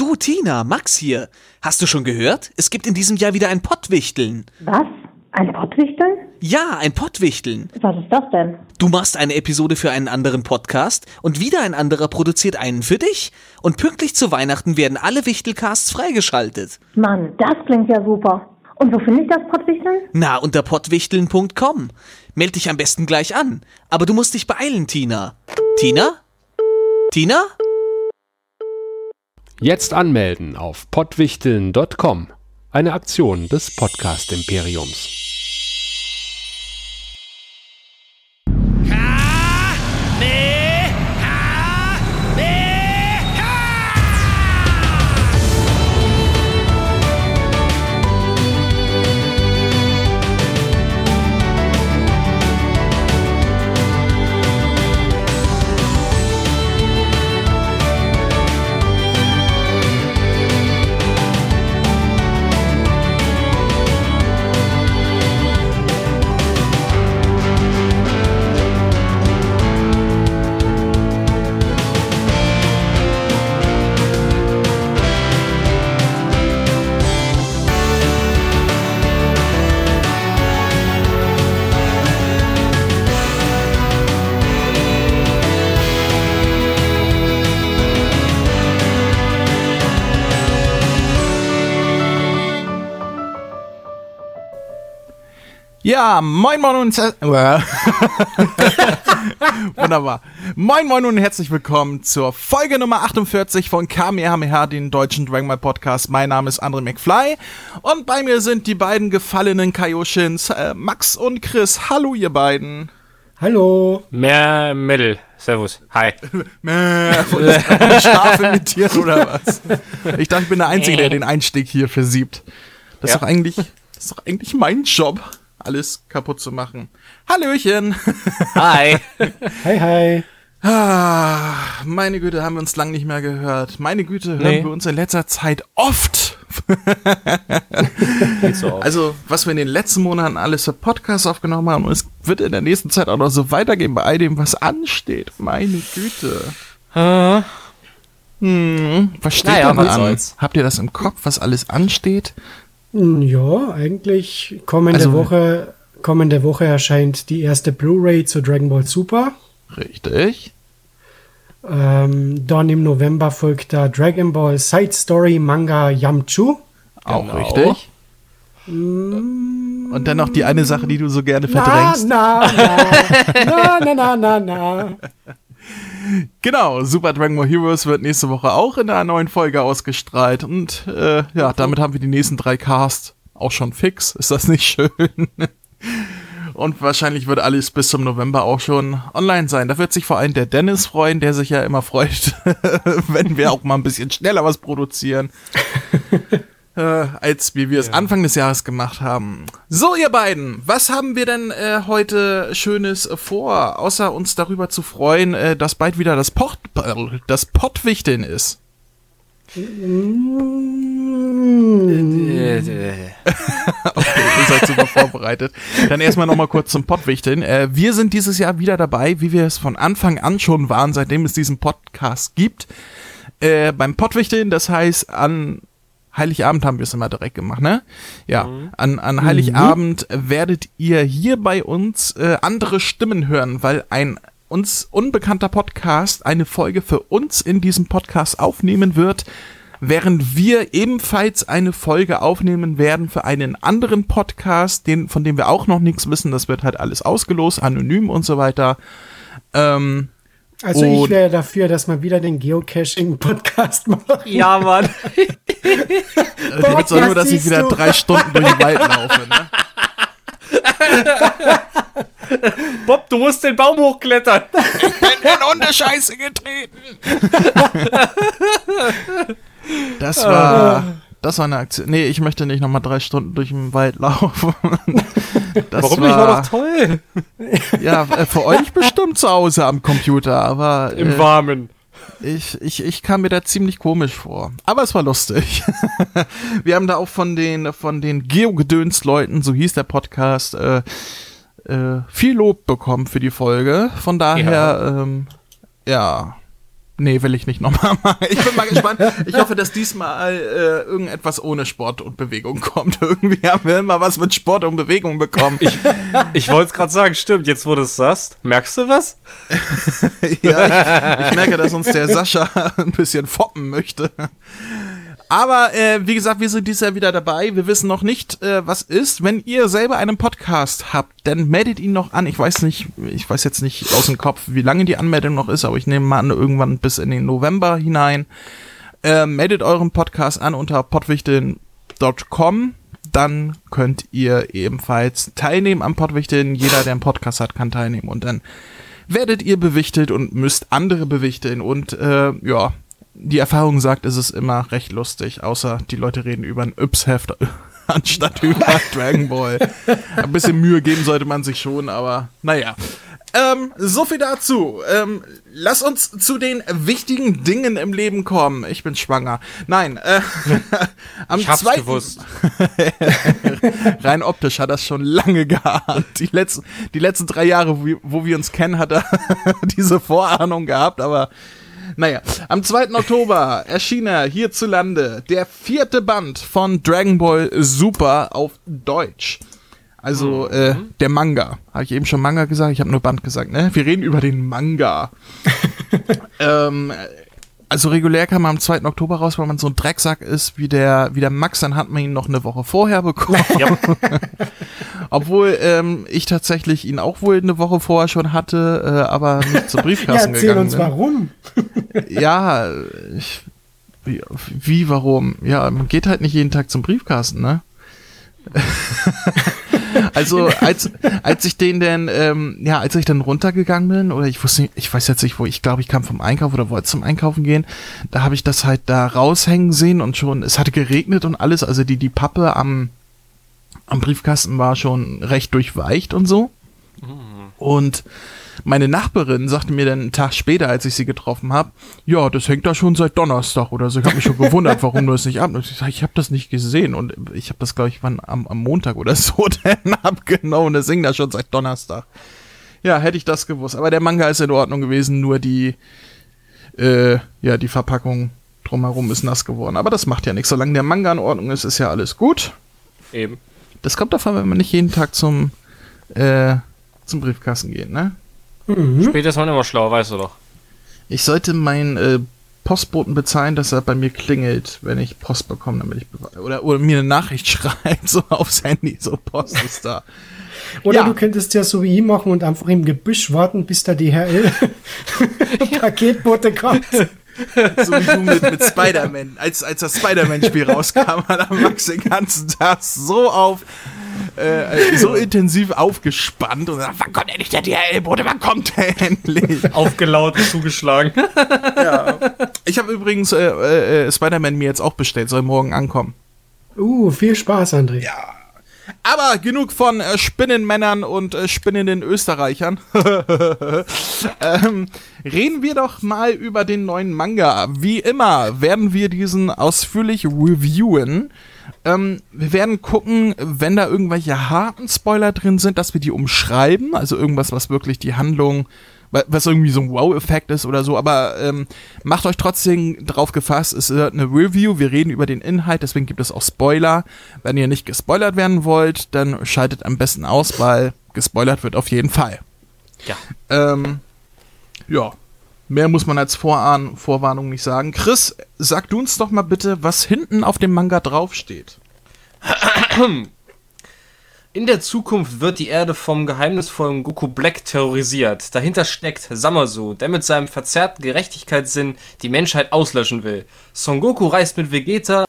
Du, Tina, Max hier. Hast du schon gehört? Es gibt in diesem Jahr wieder ein Pottwichteln. Was? Ein Pottwichteln? Ja, ein Pottwichteln. Was ist das denn? Du machst eine Episode für einen anderen Podcast und wieder ein anderer produziert einen für dich. Und pünktlich zu Weihnachten werden alle Wichtelcasts freigeschaltet. Mann, das klingt ja super. Und wo finde ich das Pottwichteln? Na, unter pottwichteln.com. Meld dich am besten gleich an. Aber du musst dich beeilen, Tina. Tina? Tina? Jetzt anmelden auf pottwichteln.com. Eine Aktion des Podcast Imperiums. Ja, moin moin und Wunderbar. Moin moin und herzlich willkommen zur Folge Nummer 48 von Kamehameha, den deutschen Dragon Ball Podcast. Mein Name ist André McFly und bei mir sind die beiden gefallenen Kaioshins, äh, Max und Chris. Hallo ihr beiden. Hallo. Mehr Mittel. Servus. Hi. Schlaf imitieren oder was? Ich dachte, ich bin der Einzige, der den Einstieg hier versiebt. Das ist Ja. doch eigentlich, das ist doch eigentlich mein Job, alles kaputt zu machen. Hallöchen. Hi. Hi, hi. Ah, meine Güte, haben wir uns lang nicht mehr gehört. Meine Güte, hören Nee. wir uns in letzter Zeit oft. Geht so auf. Also, was wir in den letzten Monaten alles für Podcasts aufgenommen haben, und es wird in der nächsten Zeit auch noch so weitergehen bei all dem, was ansteht. Meine Güte. Äh, Hm, was steht Naja, was an? soll's. Habt ihr das im Kopf, was alles ansteht? Hm, Ja, eigentlich kommende Also- Woche kommende Woche erscheint die erste Blu-ray zu Dragon Ball Super. Richtig. Ähm, dann im November folgt der Dragon Ball Side Story Manga Yamchu. Auch Genau. richtig. Und dann noch die eine Sache, die du so gerne Na, verdrängst. na, na, na, na, na, na. Genau, Super Dragon Ball Heroes wird nächste Woche auch in einer neuen Folge ausgestrahlt. Und äh, ja, damit haben wir die nächsten drei Casts auch schon fix. Ist das nicht schön? Und wahrscheinlich wird alles bis zum November auch schon online sein. Da wird sich vor allem der Dennis freuen, der sich ja immer freut, wenn wir auch mal ein bisschen schneller was produzieren. äh, als wie wir es Anfang des Jahres gemacht haben. So, ihr beiden, was haben wir denn äh, heute Schönes vor, außer uns darüber zu freuen, äh, dass bald wieder das Port das Pottwichteln ist? äh, Ihr seid super vorbereitet. Dann erstmal nochmal kurz zum Pottwichteln. Äh, wir sind dieses Jahr wieder dabei, wie wir es von Anfang an schon waren, seitdem es diesen Podcast gibt. Äh, beim Pottwichteln, das heißt an Heiligabend haben wir es immer direkt gemacht, ne? Ja, an, an Heiligabend werdet ihr hier bei uns äh, andere Stimmen hören, weil ein uns unbekannter Podcast eine Folge für uns in diesem Podcast aufnehmen wird, während wir ebenfalls eine Folge aufnehmen werden für einen anderen Podcast, den, von dem wir auch noch nichts wissen. Das wird halt alles ausgelost, anonym und so weiter. Ähm, Also Und- ich wäre dafür, dass wir wieder den Geocaching-Podcast machen. ja, Mann. ich will doch nur, dass ich wieder du? drei Stunden durch den Wald laufe. Ne? Bob, du musst den Baum hochklettern. in Hundescheiße getreten. Das war, das war eine Aktion. Nee, ich möchte nicht nochmal drei Stunden durch den Wald laufen. Das Warum nicht? War doch toll. Ja, äh, für euch bestimmt zu Hause am Computer, aber Im äh, Warmen. ich, ich, ich kam mir da ziemlich komisch vor. Aber es war lustig. Wir haben da auch von den, von den Geogedöns-Leuten, so hieß der Podcast, äh, äh, viel Lob bekommen für die Folge. Von daher, ja, ähm, ja Nee, will ich nicht nochmal machen. Ich bin mal gespannt. Ich hoffe, dass diesmal äh, irgendetwas ohne Sport und Bewegung kommt. Irgendwie haben wir immer was mit Sport und Bewegung bekommen. Ich, ich wollte es gerade sagen, stimmt, jetzt wo du es sagst. Merkst du was? ja, ich, ich merke, dass uns der Sascha ein bisschen foppen möchte. Aber äh, wie gesagt, wir sind dieses Jahr wieder dabei. Wir wissen noch nicht, äh, was ist. Wenn ihr selber einen Podcast habt, dann meldet ihn noch an. Ich weiß nicht, ich weiß jetzt nicht aus dem Kopf, wie lange die Anmeldung noch ist, aber ich nehme mal an, irgendwann bis in den November hinein. Äh, meldet euren Podcast an unter podwichteln.com. Dann könnt ihr ebenfalls teilnehmen am Pottwichteln. Jeder, der einen Podcast hat, kann teilnehmen. Und dann werdet ihr bewichtelt und müsst andere bewichteln. Und äh, ja, die Erfahrung sagt, es ist immer recht lustig, außer die Leute reden über ein Yps-Heft anstatt über Dragon Ball. Ein bisschen Mühe geben sollte man sich schon, aber naja. Ähm, so viel dazu. Ähm, lass uns zu den wichtigen Dingen im Leben kommen. Ich bin schwanger. Nein, äh, am Ich hab's zweiten, gewusst. rein optisch hat das schon lange gehabt. Die letzten, die letzten drei Jahre, wo wir, wo wir uns kennen, hat er diese Vorahnung gehabt, aber naja, am 2. Oktober erschien er hierzulande der vierte Band von Dragon Ball Super auf Deutsch. Also äh, der Manga. Habe ich eben schon Manga gesagt? Ich habe nur Band gesagt, ne? Wir reden über den Manga. ähm, also regulär kam er am 2. Oktober raus, weil man so ein Drecksack ist wie der, wie der Max, dann hat man ihn noch eine Woche vorher bekommen. Ja. Obwohl ähm, ich tatsächlich ihn auch wohl eine Woche vorher schon hatte, äh, aber nicht zur Ja, Briefkasten erzähl gegangen uns bin. warum. Ja, ich, wie, wie, warum? Ja, man geht halt nicht jeden Tag zum Briefkasten, ne? Also als als ich den denn ähm, ja als ich dann runtergegangen bin oder ich wusste nicht, ich weiß jetzt nicht wo ich glaube ich kam vom Einkauf oder wollte zum Einkaufen gehen da habe ich das halt da raushängen sehen und schon es hatte geregnet und alles. Also die die Pappe am am Briefkasten war schon recht durchweicht und so. Und meine Nachbarin sagte mir dann einen Tag später, als ich sie getroffen habe, ja, das hängt da schon seit Donnerstag oder so. Ich habe mich schon gewundert, warum du es nicht ab. Ich sag, ich habe das nicht gesehen und ich habe das, glaube ich, wann am, am Montag oder so dann abgenommen. Das hing da schon seit Donnerstag. Ja, hätte ich das gewusst. Aber der Manga ist in Ordnung gewesen, nur die, äh, ja, die Verpackung drumherum ist nass geworden. Aber das macht ja nichts. Solange der Manga in Ordnung ist, ist ja alles gut. Eben. Das kommt davon, wenn man nicht jeden Tag zum, äh, zum Briefkasten geht, ne? Später ist man immer schlauer, weißt du doch. Ich sollte meinen äh, Postboten bezahlen, dass er bei mir klingelt, wenn ich Post bekomme, damit ich oder, oder mir eine Nachricht schreibt, so aufs Handy, so Post ist da. Oder Ja. du könntest ja so wie ich machen und einfach im Gebüsch warten, bis der DHL Paketbote kommt. So wie du mit, mit Spider-Man, als, als das Spider-Man-Spiel rauskam, hat er Max den ganzen Tag so auf, äh, so intensiv aufgespannt und sagt, wann kommt endlich der DHL-Bote, wann kommt der endlich? Aufgelaut, zugeschlagen. Ich habe übrigens äh, äh, äh, Spider-Man mir jetzt auch bestellt, soll morgen ankommen. Uh, viel Spaß, André. Aber genug von äh, Spinnenmännern und äh, spinnenden Österreichern. ähm, reden wir doch mal über den neuen Manga. Wie immer werden wir diesen ausführlich reviewen. Ähm, wir werden gucken, wenn da irgendwelche harten Spoiler drin sind, dass wir die umschreiben. Also irgendwas, was wirklich die Handlung, wa- was irgendwie so ein Wow-Effekt ist oder so. Aber ähm, macht euch trotzdem drauf gefasst, es wird eine Review. Wir reden über den Inhalt, deswegen gibt es auch Spoiler. Wenn ihr nicht gespoilert werden wollt, dann schaltet am besten aus, weil gespoilert wird auf jeden Fall. Ja. Ähm, ja. Mehr muss man als Vorahn Vorwarnung nicht sagen. Chris, sag du uns doch mal bitte, was hinten auf dem Manga draufsteht. In der Zukunft wird die Erde vom geheimnisvollen Goku Black terrorisiert. Dahinter steckt Samasu, der mit seinem verzerrten Gerechtigkeitssinn die Menschheit auslöschen will. Son Goku reist mit Vegeta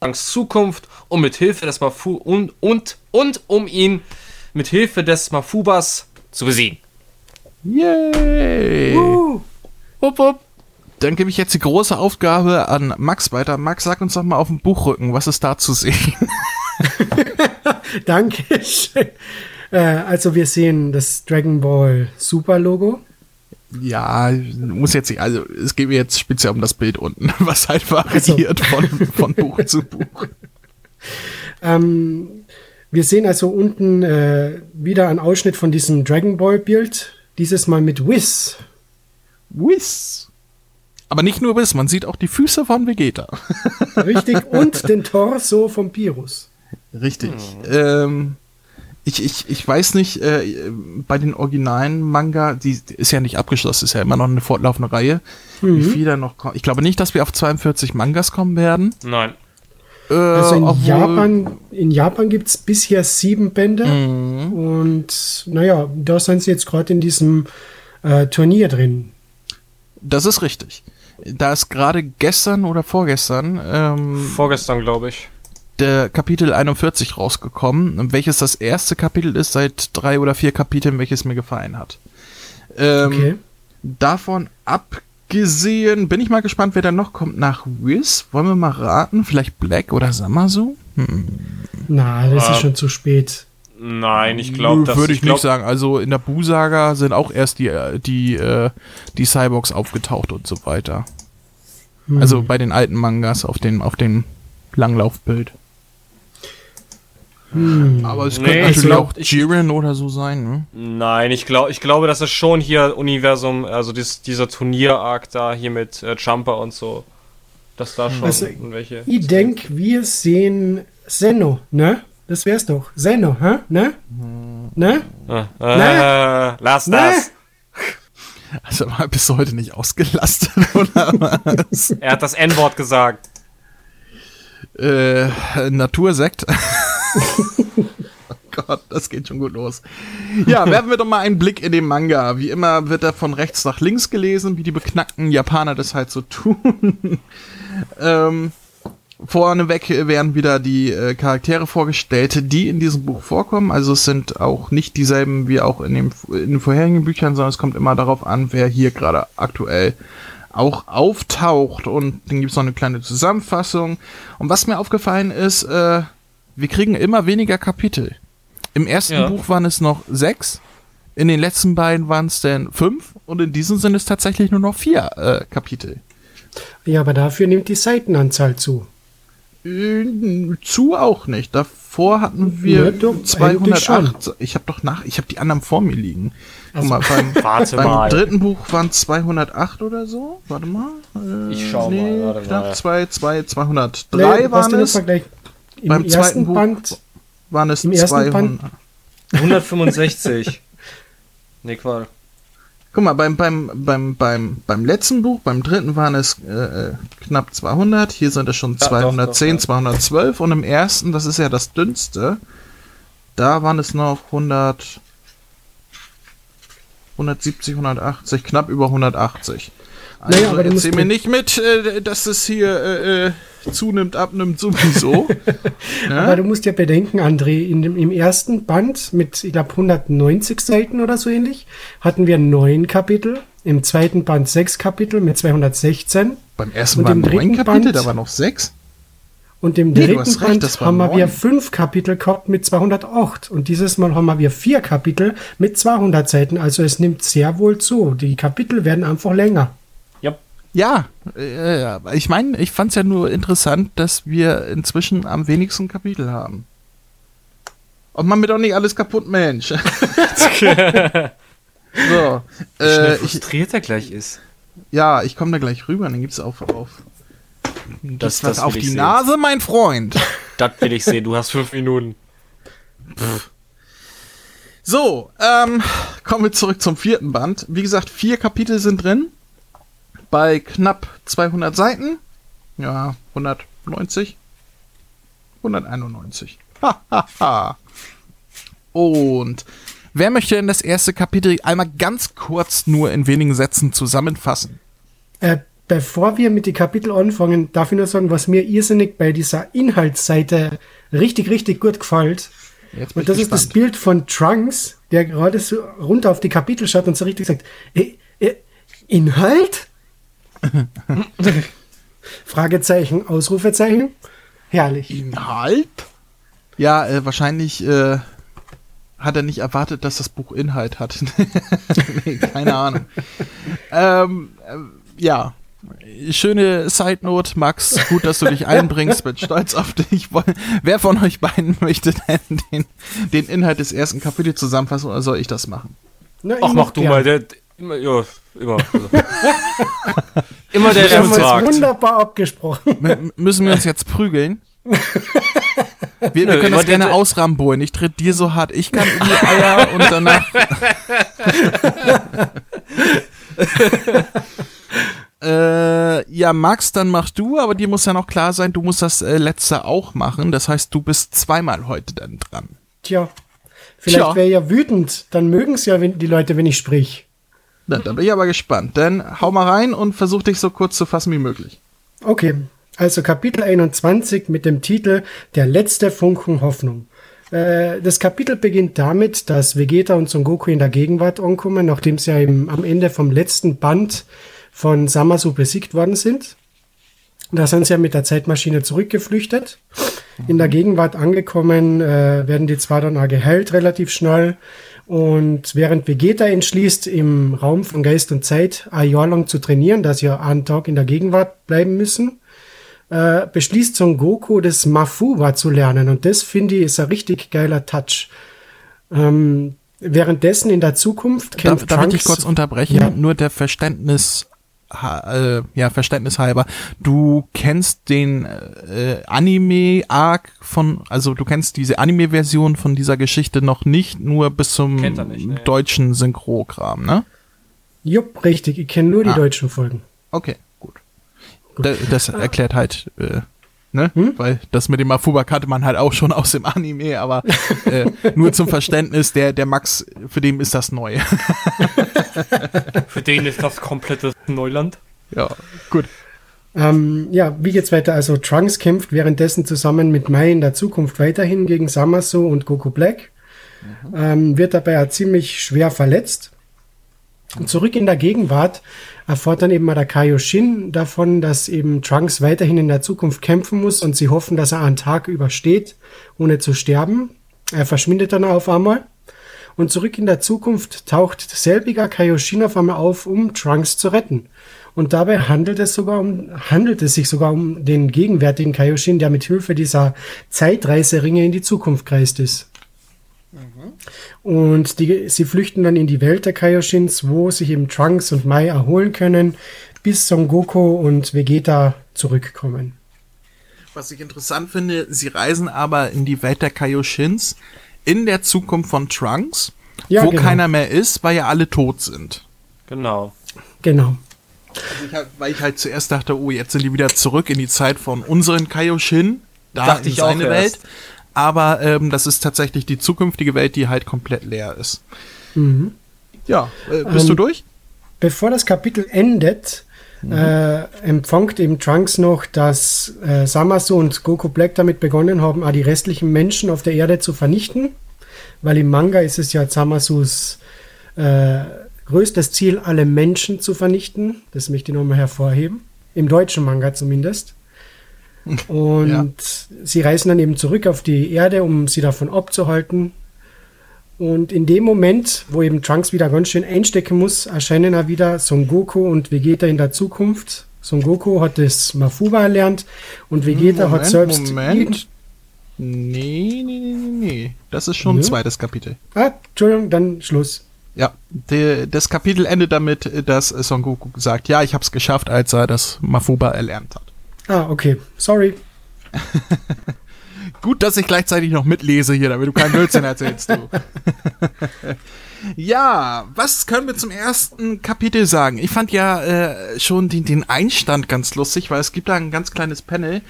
Angs Zukunft und mit Hilfe des Mafu und und und um ihn mit Hilfe des Mafubas zu besiegen. Yay! Wupp, wupp. Dann gebe ich jetzt die große Aufgabe an Max weiter. Max, sag uns doch mal auf dem Buchrücken, was ist da zu sehen? Dankeschön. Äh, also wir sehen das Dragon Ball Super Logo. ja, muss jetzt nicht, also es geht mir jetzt speziell um das Bild unten, was halt variiert von, von Buch zu Buch. Ähm, wir sehen also unten äh, wieder einen Ausschnitt von diesem Dragon Ball Bild. Dieses Mal mit Wiz. Whiz. Aber nicht nur Biss, man sieht auch die Füße von Vegeta. Richtig. Und den Torso vom Pirus. Richtig. Ähm, ich, ich, ich weiß nicht, äh, bei den originalen Manga, die ist ja nicht abgeschlossen, ist ja immer noch eine fortlaufende Reihe, wie viel da noch kommt. Ich glaube nicht, dass wir auf 42 Mangas kommen werden. Nein. Äh, Also in Japan, in Japan gibt es bisher sieben Bände. Mhm. Und naja, da sind sie jetzt gerade in diesem äh, Turnier drin. Das ist richtig. Da ist gerade gestern oder vorgestern ähm, Vorgestern, glaube ich. der Kapitel 41 rausgekommen, welches das erste Kapitel ist seit drei oder vier Kapiteln, welches mir gefallen hat. Ähm, Okay. Davon abgesehen, bin ich mal gespannt, wer da noch kommt nach Wiz. Wollen wir mal raten? Vielleicht Black oder Samasu? Na, das ist schon zu spät. Nein, ich glaube, das Würde ich, glaub, nicht sagen. Also in der Bu-Saga sind auch erst die, äh, die, äh, die Cyborgs aufgetaucht und so weiter. Hm. Also bei den alten Mangas auf dem, auf dem Langlaufbild. Hm. Aber es Nee, könnte ich natürlich glaub, auch ich- Jiren oder so sein, ne? Nein, ich glaube, ich glaube, das ist schon hier Universum, also dies, dieser Turnier-Arc da hier mit äh, Jumper und so. Dass da schon Also, welche. Ich denke, wir sehen Zeno, ne? Das wär's doch. Zeno, hä? Ne? Ne? Äh, äh, lass Ne? das. Also mal bis heute nicht ausgelastet, oder was? Er hat das N-Wort gesagt. äh, Natursekt. oh Gott, das geht schon gut los. Ja, werfen wir doch mal einen Blick in den Manga. Wie immer wird er von rechts nach links gelesen, wie die beknackten Japaner das halt so tun. ähm, vorneweg werden wieder die äh, Charaktere vorgestellt, die in diesem Buch vorkommen. Also es sind auch nicht dieselben wie auch in, dem, in den vorherigen Büchern, sondern es kommt immer darauf an, wer hier gerade aktuell auch auftaucht. Und dann gibt es noch eine kleine Zusammenfassung. Und was mir aufgefallen ist, äh, wir kriegen immer weniger Kapitel. Im ersten Ja. Buch waren es noch sechs, in den letzten beiden waren es dann fünf und in diesem sind es tatsächlich nur noch vier äh, Kapitel. Ja, aber dafür nimmt die Seitenanzahl zu. Äh, zu auch nicht. Davor hatten wir Ja, doch, eigentlich 208. Ich habe doch nach, ich habe die anderen vor mir liegen. Guck mal, beim, Warte beim mal. dritten Buch waren 208 oder so. Warte mal. Äh, Ich schau mal, warte knapp mal. zwei, zwei, 203 Nee, waren es. Beim zweiten ersten Buch Band, Waren es im ersten 200. Band- 165. nee, Qual. Guck mal, beim, beim, beim, beim, beim letzten Buch, beim dritten waren es äh, äh, knapp 200. Hier sind es schon doch, 210, doch, ja. 212. Und im ersten, das ist ja das dünnste, da waren es noch 100, 170, 180, knapp über 180. Also Naja, aber erzähl mir nicht mit, äh, dass es hier äh, äh, zunimmt, abnimmt sowieso. aber du musst ja bedenken, André, in dem, im ersten Band mit, ich glaube, 190 Seiten oder so ähnlich, hatten wir neun Kapitel. Im zweiten Band sechs Kapitel mit 216. Beim ersten Und im neun Kapitel, Band- da waren noch sechs. Und im Nee, dritten recht, Band waren haben wir neun. wieder fünf Kapitel gehabt mit 208. Und dieses Mal haben wir vier Kapitel mit 200 Seiten. Also es nimmt sehr wohl zu. Die Kapitel werden einfach länger. Ja. Äh, ja, ich meine, ich fand es ja nur interessant, dass wir inzwischen am wenigsten Kapitel haben. Und man mir doch nicht alles kaputt, Mensch. so, Wie äh, ich, frustriert er gleich ist. ja, ich komme da gleich rüber, dann gibt's auf, auf, Das, was das auf die ich sehen. Nase, mein Freund. Das will ich sehen. Du hast fünf Minuten. So, ähm, kommen wir zurück zum vierten Band. Wie gesagt, vier Kapitel sind drin. Bei knapp 200 Seiten. Ja, 190. 191. Ha, ha, ha. Und wer möchte denn das erste Kapitel einmal ganz kurz nur in wenigen Sätzen zusammenfassen? Äh, bevor wir mit den Kapitel anfangen, darf ich nur sagen, was mir irrsinnig bei dieser Inhaltsseite richtig, richtig gut gefällt. Jetzt Und das ich ist das gespannt. Bild von Trunks, der gerade so runter auf die Kapitel schaut und so richtig sagt, äh, äh, Inhalt? Fragezeichen, Ausrufezeichen. Herrlich. Inhalt? Ja, äh, wahrscheinlich äh, hat er nicht erwartet, dass das Buch Inhalt hat. nee, keine Ahnung. ähm, äh, ja. Schöne Side Note, Max. Gut, dass du dich einbringst. Bin stolz auf dich. Wer von euch beiden möchte denn den, den Inhalt des ersten Kapitels zusammenfassen oder soll ich das machen? Na, ich Ach, mach du gern. mal. Der, immer, ja, immer. Also. Immer der, Wir der haben uns fragt. wunderbar abgesprochen. M müssen wir uns jetzt prügeln? Wir, wir Nö, können das aber gerne ausrambolen. Ich tritt dir so hart ich kann in die Eier und danach. äh, ja, Max, dann machst du, aber dir muss ja noch klar sein, du musst das äh, letzte auch machen. Das heißt, du bist zweimal heute dann dran. Tja, vielleicht wäre ja wütend. Dann mögen es ja wenn, die Leute, wenn ich sprich. Na, da bin ich aber gespannt. Dann hau mal rein und versuch dich so kurz zu fassen wie möglich. Okay, also Kapitel 21 mit dem Titel Der letzte Funken Hoffnung. Äh, Das Kapitel beginnt damit, dass Vegeta und Son Goku in der Gegenwart ankommen, nachdem sie ja im, am Ende vom letzten Band von Samasu besiegt worden sind. Da sind sie ja mit der Zeitmaschine zurückgeflüchtet. In der Gegenwart angekommen, äh, werden die zwar dann auch geheilt relativ schnell. Und während Vegeta entschließt, im Raum von Geist und Zeit ein Jahr lang zu trainieren, da sie ja einen Tag in der Gegenwart bleiben müssen, äh, beschließt Son Goku, das Mafuba zu lernen. Und das, finde ich, ist ein richtig geiler Touch. Ähm, währenddessen in der Zukunft Darf, kämpft darf ich Trunks... dich kurz unterbrechen? Ja. Nur der Verständnis, äh, ja, Verständnis halber. Du kennst den äh, Anime-Arc von, also du kennst diese Anime-Version von dieser Geschichte noch nicht, nur bis zum nicht, ne. deutschen Synchrogramm, ne? Jupp, richtig. Ich kenne nur die Ah. deutschen Folgen. Okay, gut. Da, das erklärt halt, äh, ne? Hm? Weil das mit dem Mafuba kannte man halt auch schon aus dem Anime, aber äh, nur zum Verständnis, der, der Max, für den ist das neu. Für den ist das komplette Neuland. ja, gut. Ähm, ja, wie geht's weiter? Also Trunks kämpft währenddessen zusammen mit Mai in der Zukunft weiterhin gegen Samasu und Goku Black. Ähm, wird dabei ziemlich schwer verletzt. Und zurück in der Gegenwart erfährt dann eben mal der Kaioshin davon, dass eben Trunks weiterhin in der Zukunft kämpfen muss und sie hoffen, dass er einen Tag übersteht, ohne zu sterben. Er verschwindet dann auf einmal. Und zurück in der Zukunft taucht selbiger Kaioshin auf einmal auf, um Trunks zu retten. Und dabei handelt es sogar um, handelt es sich sogar um den gegenwärtigen Kaioshin, der mit Hilfe dieser Zeitreiseringe in die Zukunft gereist ist. Und die, sie flüchten dann in die Welt der Kaioshins, wo sich eben Trunks und Mai erholen können, bis Son Goku und Vegeta zurückkommen. Was ich interessant finde, sie reisen aber in die Welt der Kaioshins in der Zukunft von Trunks, Ja, wo genau. keiner mehr ist, weil ja alle tot sind. Genau. Genau. Also ich hab, weil ich halt zuerst dachte, oh, jetzt sind die wieder zurück in die Zeit von unseren Kaioshin, da Dachte in ich auch seine Welt. Aber ähm, das ist tatsächlich die zukünftige Welt, die halt komplett leer ist. Ja, äh, bist Ähm, du durch? Bevor das Kapitel endet, äh, empfängt eben Trunks noch, dass äh, Samasu und Goku Black damit begonnen haben, die restlichen Menschen auf der Erde zu vernichten. Weil im Manga ist es ja Samasus äh, größtes Ziel, alle Menschen zu vernichten. Das möchte ich nochmal hervorheben. Im deutschen Manga zumindest. Und Ja. sie reisen dann eben zurück auf die Erde, um sie davon abzuhalten. Und in dem Moment, wo eben Trunks wieder ganz schön einstecken muss, erscheinen auch wieder Son Goku und Vegeta in der Zukunft. Son Goku hat das Mafuba erlernt und Vegeta hat selbst. Moment. Nee, nee, nee, nee, nee. Das ist schon ein zweites Kapitel. Ah, Entschuldigung, dann Schluss. Ja, der, das Kapitel endet damit, dass Son Goku sagt, ja, ich hab's geschafft, als er das Mafuba erlernt hat. Ah, okay. Sorry. Gut, dass ich gleichzeitig noch mitlese hier, damit du keinen Blödsinn erzählst, du. ja, was können wir zum ersten Kapitel sagen? Ich fand ja äh, schon den, den Einstand ganz lustig, weil es gibt da ein ganz kleines Panel,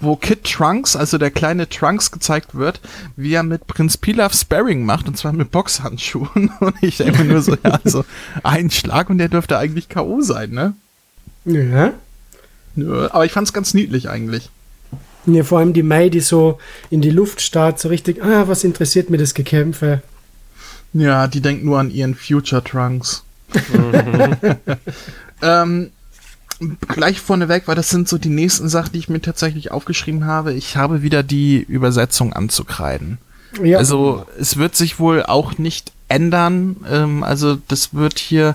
wo Kid Trunks, also der kleine Trunks, gezeigt wird, wie er mit Prinz Pilaf Sparring macht, und zwar mit Boxhandschuhen. Und ich denke nur so, ja, also ein Schlag und der dürfte eigentlich K.O. sein, ne? Ja. Nö, aber ich fand's ganz niedlich eigentlich. Ja, vor allem die Mai, die so in die Luft starrt, so richtig, ah, was interessiert mir das Gekämpfe? Ja, die denkt nur an ihren Future Trunks. ähm, gleich vorneweg, weil das sind so die nächsten Sachen, die ich mir tatsächlich aufgeschrieben habe. Ich habe wieder die Übersetzung anzukreiden. Ja, Also es wird sich wohl auch nicht ändern. Ähm, also das wird hier.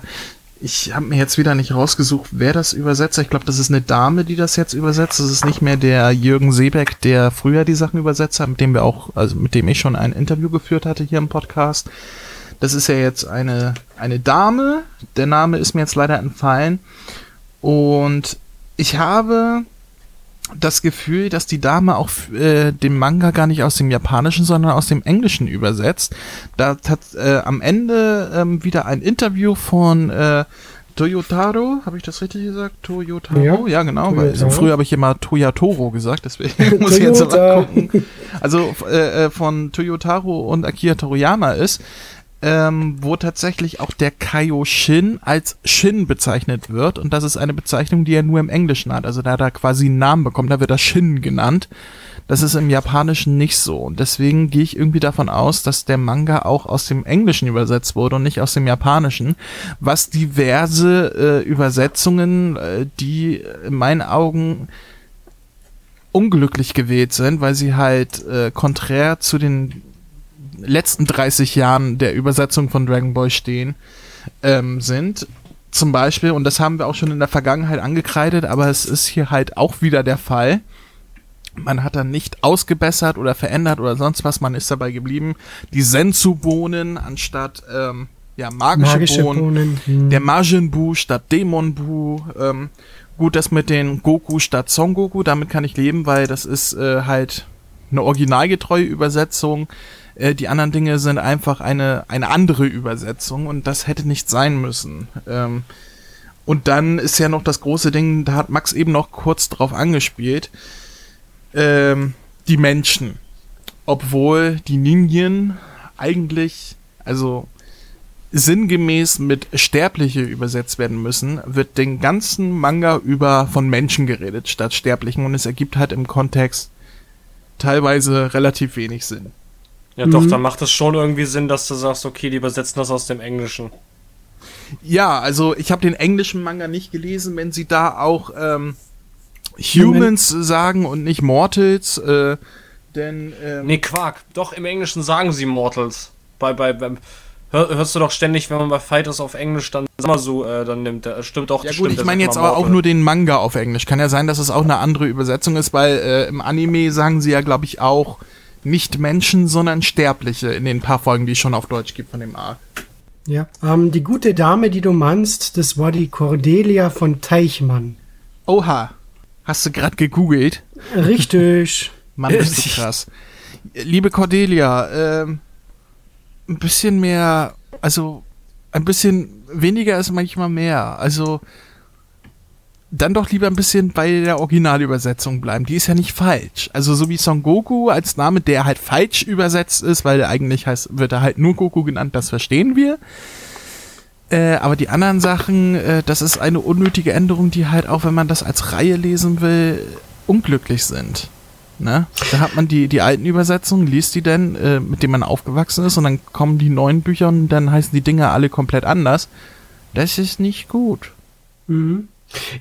Ich habe mir jetzt wieder nicht rausgesucht, wer das übersetzt. Ich glaube, das ist eine Dame, die das jetzt übersetzt. Das ist nicht mehr der Jürgen Seebeck, der früher die Sachen übersetzt hat, mit dem wir auch, also mit dem ich schon ein Interview geführt hatte hier im Podcast. Das ist ja jetzt eine, eine Dame. Der Name ist mir jetzt leider entfallen. Und ich habe das Gefühl, dass die Dame auch äh, den Manga gar nicht aus dem Japanischen, sondern aus dem Englischen übersetzt. Da hat äh, am Ende ähm, wieder ein Interview von äh, Toyotaro, habe ich das richtig gesagt? Toyotaro? Ja, ja genau, weil so früher habe ich immer Toyotoro gesagt, deswegen muss ich jetzt mal gucken. Also äh, äh, von Toyotaro und Akira Toriyama ist, ähm, wo tatsächlich auch der Kaioshin als Shin bezeichnet wird. Und das ist eine Bezeichnung, die er nur im Englischen hat. Also da hat er quasi einen Namen bekommen, da wird er Shin genannt. Das ist im Japanischen nicht so. Und deswegen gehe ich irgendwie davon aus, dass der Manga auch aus dem Englischen übersetzt wurde und nicht aus dem Japanischen. Was diverse äh, Übersetzungen, äh, die in meinen Augen unglücklich gewählt sind, weil sie halt äh, konträr zu den letzten 30 Jahren der Übersetzung von Dragon Ball stehen, ähm, sind. Zum Beispiel, und das haben wir auch schon in der Vergangenheit angekreidet, aber es ist hier halt auch wieder der Fall. Man hat dann nicht ausgebessert oder verändert oder sonst was, man ist dabei geblieben. Die Senzu-Bohnen anstatt ähm, ja, magische, magische Bohnen, Bohnen. Hm. der Majin Bu statt Dämon Bu. Ähm, gut, das mit den Goku statt Son Goku, damit kann ich leben, weil das ist äh, halt eine originalgetreue Übersetzung. Äh, die anderen Dinge sind einfach eine, eine andere Übersetzung und das hätte nicht sein müssen. Ähm, und dann ist ja noch das große Ding, da hat Max eben noch kurz drauf angespielt, ähm, die Menschen. Obwohl die Ninjen eigentlich, also sinngemäß mit Sterbliche übersetzt werden müssen, wird den ganzen Manga über von Menschen geredet statt Sterblichen und es ergibt halt im Kontext teilweise relativ wenig Sinn. Ja, mhm. doch, dann macht es schon irgendwie Sinn, dass du sagst, okay, die übersetzen das aus dem Englischen. Ja, also ich habe den englischen Manga nicht gelesen, wenn sie da auch ähm, Humans sagen und nicht Mortals, äh, denn ähm, Nee, Quark. Doch, im Englischen sagen sie Mortals. Bei, bei, beim, hör, hörst du doch ständig, wenn man bei Fighters auf Englisch dann sag mal so äh, dann nimmt. Das stimmt auch. Ja gut, ich meine jetzt aber auch nur den Manga auf Englisch. Kann ja sein, dass es auch eine andere Übersetzung ist, weil äh, im Anime sagen sie ja, glaube ich, auch nicht Menschen, sondern Sterbliche in den paar Folgen, die es schon auf Deutsch gibt von dem Arc. Ja, ähm, die gute Dame, die du meinst, das war die Cordelia von Teichmann. Oha, hast du gerade gegoogelt? Richtig. Mann, bist du krass. Liebe Cordelia, ähm, ein bisschen mehr, also ein bisschen weniger ist manchmal mehr. Also dann doch lieber ein bisschen bei der Originalübersetzung bleiben. Die ist ja nicht falsch. Also so wie Son Goku als Name, der halt falsch übersetzt ist, weil eigentlich heißt, wird er halt nur Goku genannt, das verstehen wir. Äh, aber die anderen Sachen, äh, das ist eine unnötige Änderung, die halt auch, wenn man das als Reihe lesen will, unglücklich sind. Ne? Da hat man die, die alten Übersetzungen, liest die denn, äh, mit denen man aufgewachsen ist, und dann kommen die neuen Bücher und dann heißen die Dinge alle komplett anders. Das ist nicht gut. Mhm.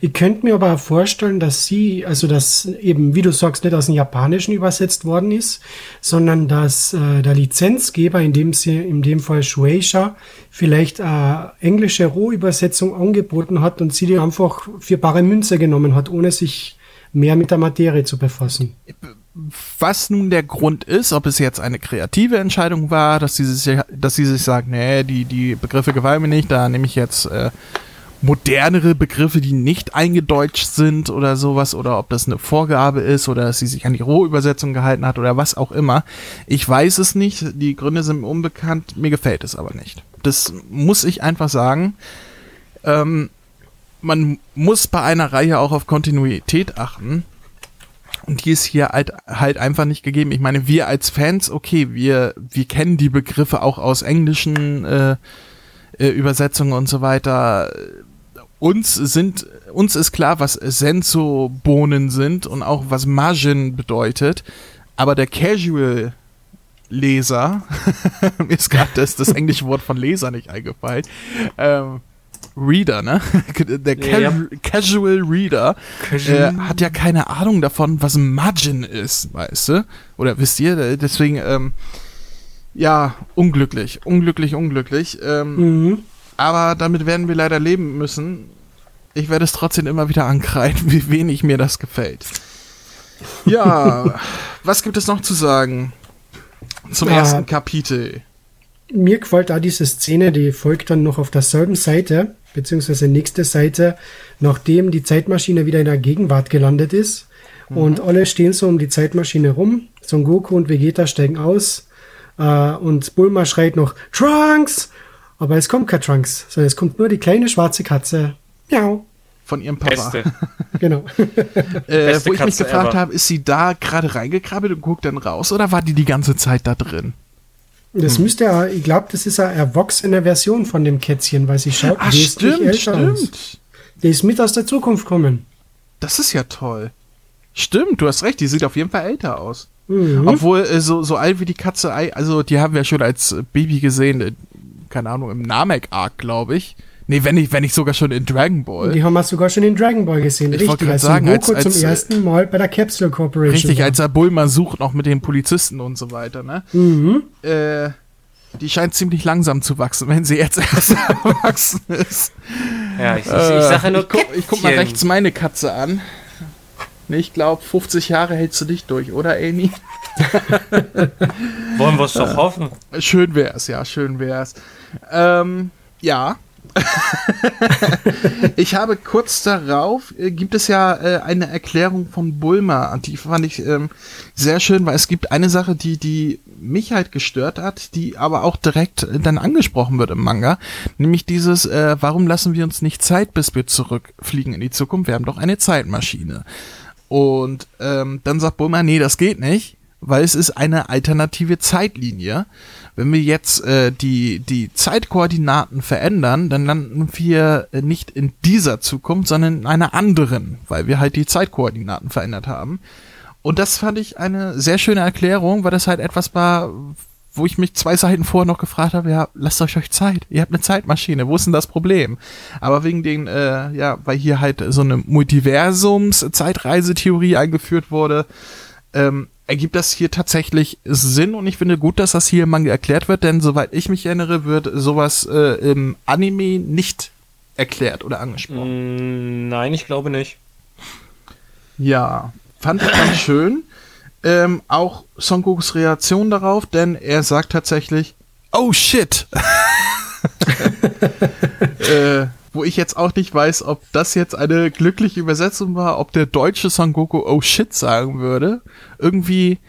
Ich könnte mir aber vorstellen, dass sie, also dass eben, wie du sagst, nicht aus dem Japanischen übersetzt worden ist, sondern dass äh, der Lizenzgeber, in dem, sie, in dem Fall Shueisha, vielleicht eine englische Rohübersetzung angeboten hat und sie die einfach für bare Münze genommen hat, ohne sich mehr mit der Materie zu befassen. Was nun der Grund ist, ob es jetzt eine kreative Entscheidung war, dass sie sich, dass sie sich sagt, nee, die, die Begriffe gefallen mir nicht, da nehme ich jetzt äh, modernere Begriffe, die nicht eingedeutscht sind oder sowas, oder ob das eine Vorgabe ist oder dass sie sich an die Rohübersetzung gehalten hat oder was auch immer. Ich weiß es nicht, die Gründe sind unbekannt, mir gefällt es aber nicht. Das muss ich einfach sagen. Ähm, man muss bei einer Reihe auch auf Kontinuität achten. Und die ist hier halt, halt einfach nicht gegeben. Ich meine, wir als Fans, okay, wir, wir kennen die Begriffe auch aus englischen äh, äh, Übersetzungen und so weiter uns sind, uns ist klar, was Senso-Bohnen sind und auch was Margin bedeutet, aber der Casual Leser, mir ist gerade das, das englische Wort von Leser nicht eingefallen, ähm, Reader, ne? Der Ca ja. Casual Reader äh, hat ja keine Ahnung davon, was Margin ist, weißt du? Oder wisst ihr? Deswegen, ähm, ja, unglücklich, unglücklich, unglücklich. Ähm, mhm. Aber damit werden wir leider leben müssen. Ich werde es trotzdem immer wieder ankreiden, wie wenig mir das gefällt. Ja, was gibt es noch zu sagen zum ja. ersten Kapitel? Mir gefällt auch diese Szene, die folgt dann noch auf derselben Seite, beziehungsweise nächste Seite, nachdem die Zeitmaschine wieder in der Gegenwart gelandet ist. Und alle stehen so um die Zeitmaschine rum. Son Goku und Vegeta steigen aus. Äh, und Bulma schreit noch Trunks! Aber es kommt kein Trunks, sondern es kommt nur die kleine schwarze Katze. Miau. Von ihrem Papa. Beste. Genau. Äh, wo ich mich Katze gefragt habe, ist sie da gerade reingekrabbelt und guckt dann raus oder war die die ganze Zeit da drin? Das Hm. müsste ja, ich glaube, das ist eine erwachsene Version von dem Kätzchen, weil sie schaut Ah, wesentlich stimmt, älter aus. stimmt. Die ist mit aus der Zukunft gekommen. Das ist ja toll. Stimmt, du hast recht, die sieht auf jeden Fall älter aus. Mhm. Obwohl, äh, so, so alt wie die Katze, also die haben wir schon als Baby gesehen, äh, keine Ahnung, im Namek-Arc, glaube ich. Nee, wenn nicht, wenn nicht sogar schon in Dragon Ball. Die haben wir sogar schon in Dragon Ball gesehen. Ich wollte Richtig, als sagen, Goku als- als, zum äh, ersten Mal bei der Capsule Corporation. Richtig, war. als er Bulma sucht, noch mit den Polizisten und so weiter, ne? Mhm. Äh, die scheint ziemlich langsam zu wachsen, wenn sie jetzt erst erwachsen ist. Ja, ich, ich, ich sage nur Äh, ich, guck, ich guck mal rechts meine Katze an. Ich glaube, 50 Jahre hältst du dich durch, oder, Amy? Wollen wir es doch hoffen. Schön wär's, ja, schön wär's. Ähm, ja. ich habe kurz darauf, äh, gibt es ja äh, eine Erklärung von Bulma, die fand ich ähm, sehr schön, weil es gibt eine Sache, die, die mich halt gestört hat, die aber auch direkt äh, dann angesprochen wird im Manga, nämlich dieses, äh, warum lassen wir uns nicht Zeit, bis wir zurückfliegen in die Zukunft? Wir haben doch eine Zeitmaschine. Und ähm, dann sagt Bulma, nee, das geht nicht, weil es ist eine alternative Zeitlinie. Wenn wir jetzt äh, die, die Zeitkoordinaten verändern, dann landen wir äh, nicht in dieser Zukunft, sondern in einer anderen, weil wir halt die Zeitkoordinaten verändert haben. Und das fand ich eine sehr schöne Erklärung, weil das halt etwas war, wo ich mich zwei Seiten vorher noch gefragt habe, ja, lasst euch euch Zeit. Ihr habt eine Zeitmaschine, wo ist denn das Problem? Aber wegen den, äh, ja, weil hier halt so eine Multiversums-Zeitreisetheorie eingeführt wurde, ähm, ergibt das hier tatsächlich Sinn und ich finde gut, dass das hier im Manga erklärt wird, denn soweit ich mich erinnere, wird sowas äh, im Anime nicht erklärt oder angesprochen. Mm, Nein, ich glaube nicht. Ja, fand ich ganz schön. Ähm, auch Son Gokus Reaktion darauf, denn er sagt tatsächlich, oh shit. äh, wo ich jetzt auch nicht weiß, ob das jetzt eine glückliche Übersetzung war, ob der deutsche Son Goku oh shit sagen würde. Irgendwie,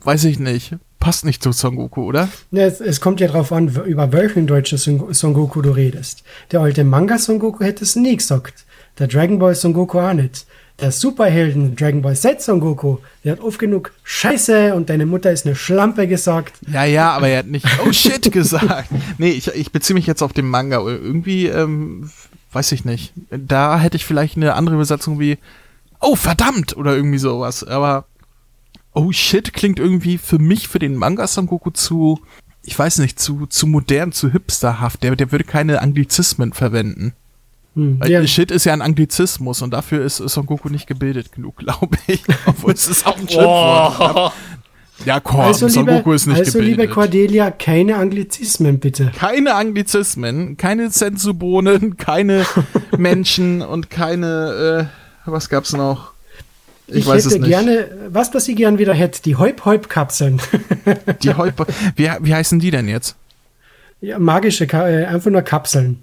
weiß ich nicht. Passt nicht zu Son Goku, oder? Es, es kommt ja drauf an, über welchen deutschen Son Goku du redest. Der alte Manga Son Goku hätte es nie gesagt. Der Dragon Ball Son Goku auch nicht. Der Superhelden Dragon Ball Z Son Goku, der hat oft genug Scheiße und deine Mutter ist eine Schlampe gesagt. Ja, ja, aber er hat nicht oh shit gesagt. Nee, ich, ich beziehe mich jetzt auf den Manga. Irgendwie, ähm, weiß ich nicht. Da hätte ich vielleicht eine andere Übersetzung wie oh verdammt oder irgendwie sowas. Aber oh shit klingt irgendwie für mich, für den Manga Son Goku zu, ich weiß nicht, zu, zu modern, zu hipsterhaft. Der, der würde keine Anglizismen verwenden. Hm, Weil der, Shit ist ja ein Anglizismus und dafür ist Son Goku nicht gebildet genug, glaube ich. Obwohl es ist auch ein Schimpfwort. Oh. Ja, komm, also, Son liebe, Goku ist nicht also liebe gebildet. Cordelia, keine Anglizismen bitte. keine Anglizismen, keine Sensubohnen, keine Menschen und keine, äh, was gab's noch? Ich, Ich, weiß hätte es nicht. gerne, was was ich gern wieder hätte, die Häup-Häup-Kapseln. Die Häuper, wie, wie heißen die denn jetzt? ja, magische, äh, einfach nur Kapseln.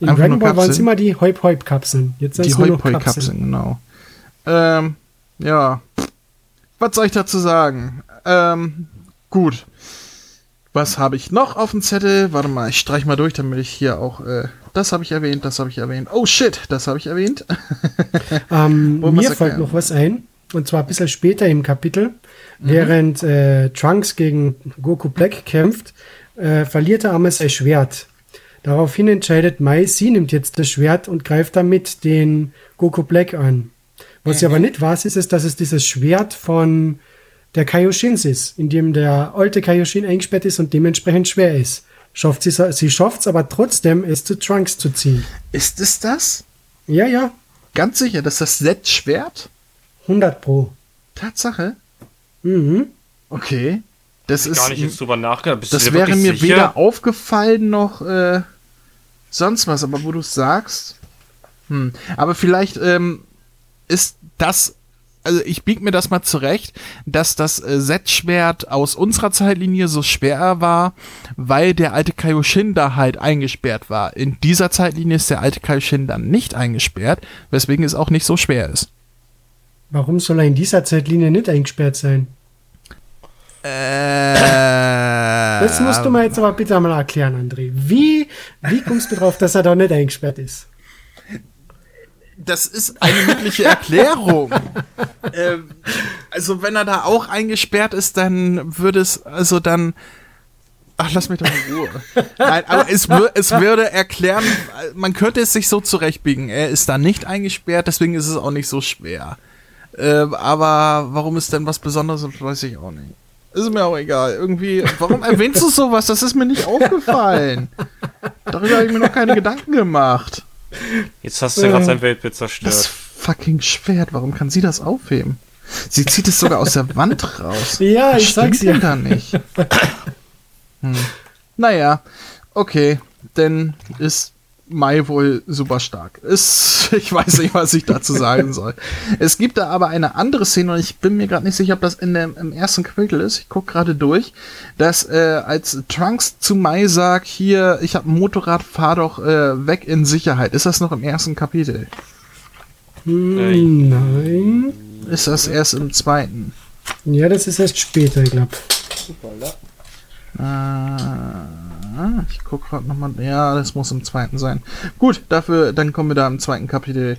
In Einfach Dragon Ball waren es Kapseln? immer die Häup-Häup-Kapseln. Jetzt sind Die es nur noch Häupoi-Kapseln, genau. Ähm, ja. Was soll ich dazu sagen? Ähm, gut. Was habe ich noch auf dem Zettel? Warte mal, ich streich mal durch, damit ich hier auch, äh, das habe ich erwähnt, das habe ich erwähnt. Oh shit, das habe ich erwähnt. Ähm, mir fällt noch was ein, und zwar ein bisschen später im Kapitel, Mhm. während äh, Trunks gegen Goku Black kämpft, äh, verliert er einmal sein Schwert. Daraufhin entscheidet Mai, sie nimmt jetzt das Schwert und greift damit den Goku Black an. Was sie aber nicht weiß, ist, es, dass es dieses Schwert von der Kaioshins ist, in dem der alte Kaioshin eingesperrt ist und dementsprechend schwer ist. Schafft sie, sie schafft es aber trotzdem, es zu Trunks zu ziehen. Ist es das? Ja, ja, Ganz sicher, dass das Z-Schwert? 100 pro. Tatsache? Mhm. Okay. Das ist. Gar nicht jetzt drüber nachgedacht. Bist das wäre mir sicher? weder aufgefallen noch äh, sonst was, aber wo du es sagst. Hm. Aber vielleicht ähm, ist das also ich bieg mir das mal zurecht, dass das äh, Z-Schwert aus unserer Zeitlinie so schwer war, weil der alte Kaioshin da halt eingesperrt war. In dieser Zeitlinie ist der alte Kaioshin dann nicht eingesperrt, weswegen es auch nicht so schwer ist. Warum soll er in dieser Zeitlinie nicht eingesperrt sein? Äh, Das musst du mir jetzt aber bitte einmal erklären, André. Wie, wie kommst du drauf, dass er da nicht eingesperrt ist? Das ist eine mündliche Erklärung. ähm, also wenn er da auch eingesperrt ist, dann würde es, also dann. Ach, lass mich doch in Ruhe. Nein, aber es, es würde erklären, man könnte es sich so zurechtbiegen. Er ist da nicht eingesperrt, deswegen ist es auch nicht so schwer. Ähm, aber warum es denn was Besonderes ist, weiß ich auch nicht. Ist mir auch egal. Irgendwie, warum erwähnst du sowas? Das ist mir nicht aufgefallen. Darüber habe ich mir noch keine Gedanken gemacht. Jetzt hast du gerade sein Weltbild zerstört. Das fucking Schwert, warum kann sie das aufheben? Sie zieht es sogar aus der Wand raus. Ja, Was ich sag's denn ja. da nicht. Hm. Naja, okay, denn ist Mai wohl super stark. Ist, ich weiß nicht, was ich dazu sagen soll. Es gibt da aber eine andere Szene und ich bin mir gerade nicht sicher, ob das in dem, im ersten Kapitel ist. Ich guck gerade durch, dass äh, als Trunks zu Mai sagt, hier, ich habe ein Motorrad, fahr doch äh, weg in Sicherheit. Ist das noch im ersten Kapitel? Hm, nein. Ist das erst im zweiten? Ja, das ist erst später, ich glaube. Äh, ich guck gerade nochmal. Ja, das muss im zweiten sein. Gut, dafür, dann kommen wir da im zweiten Kapitel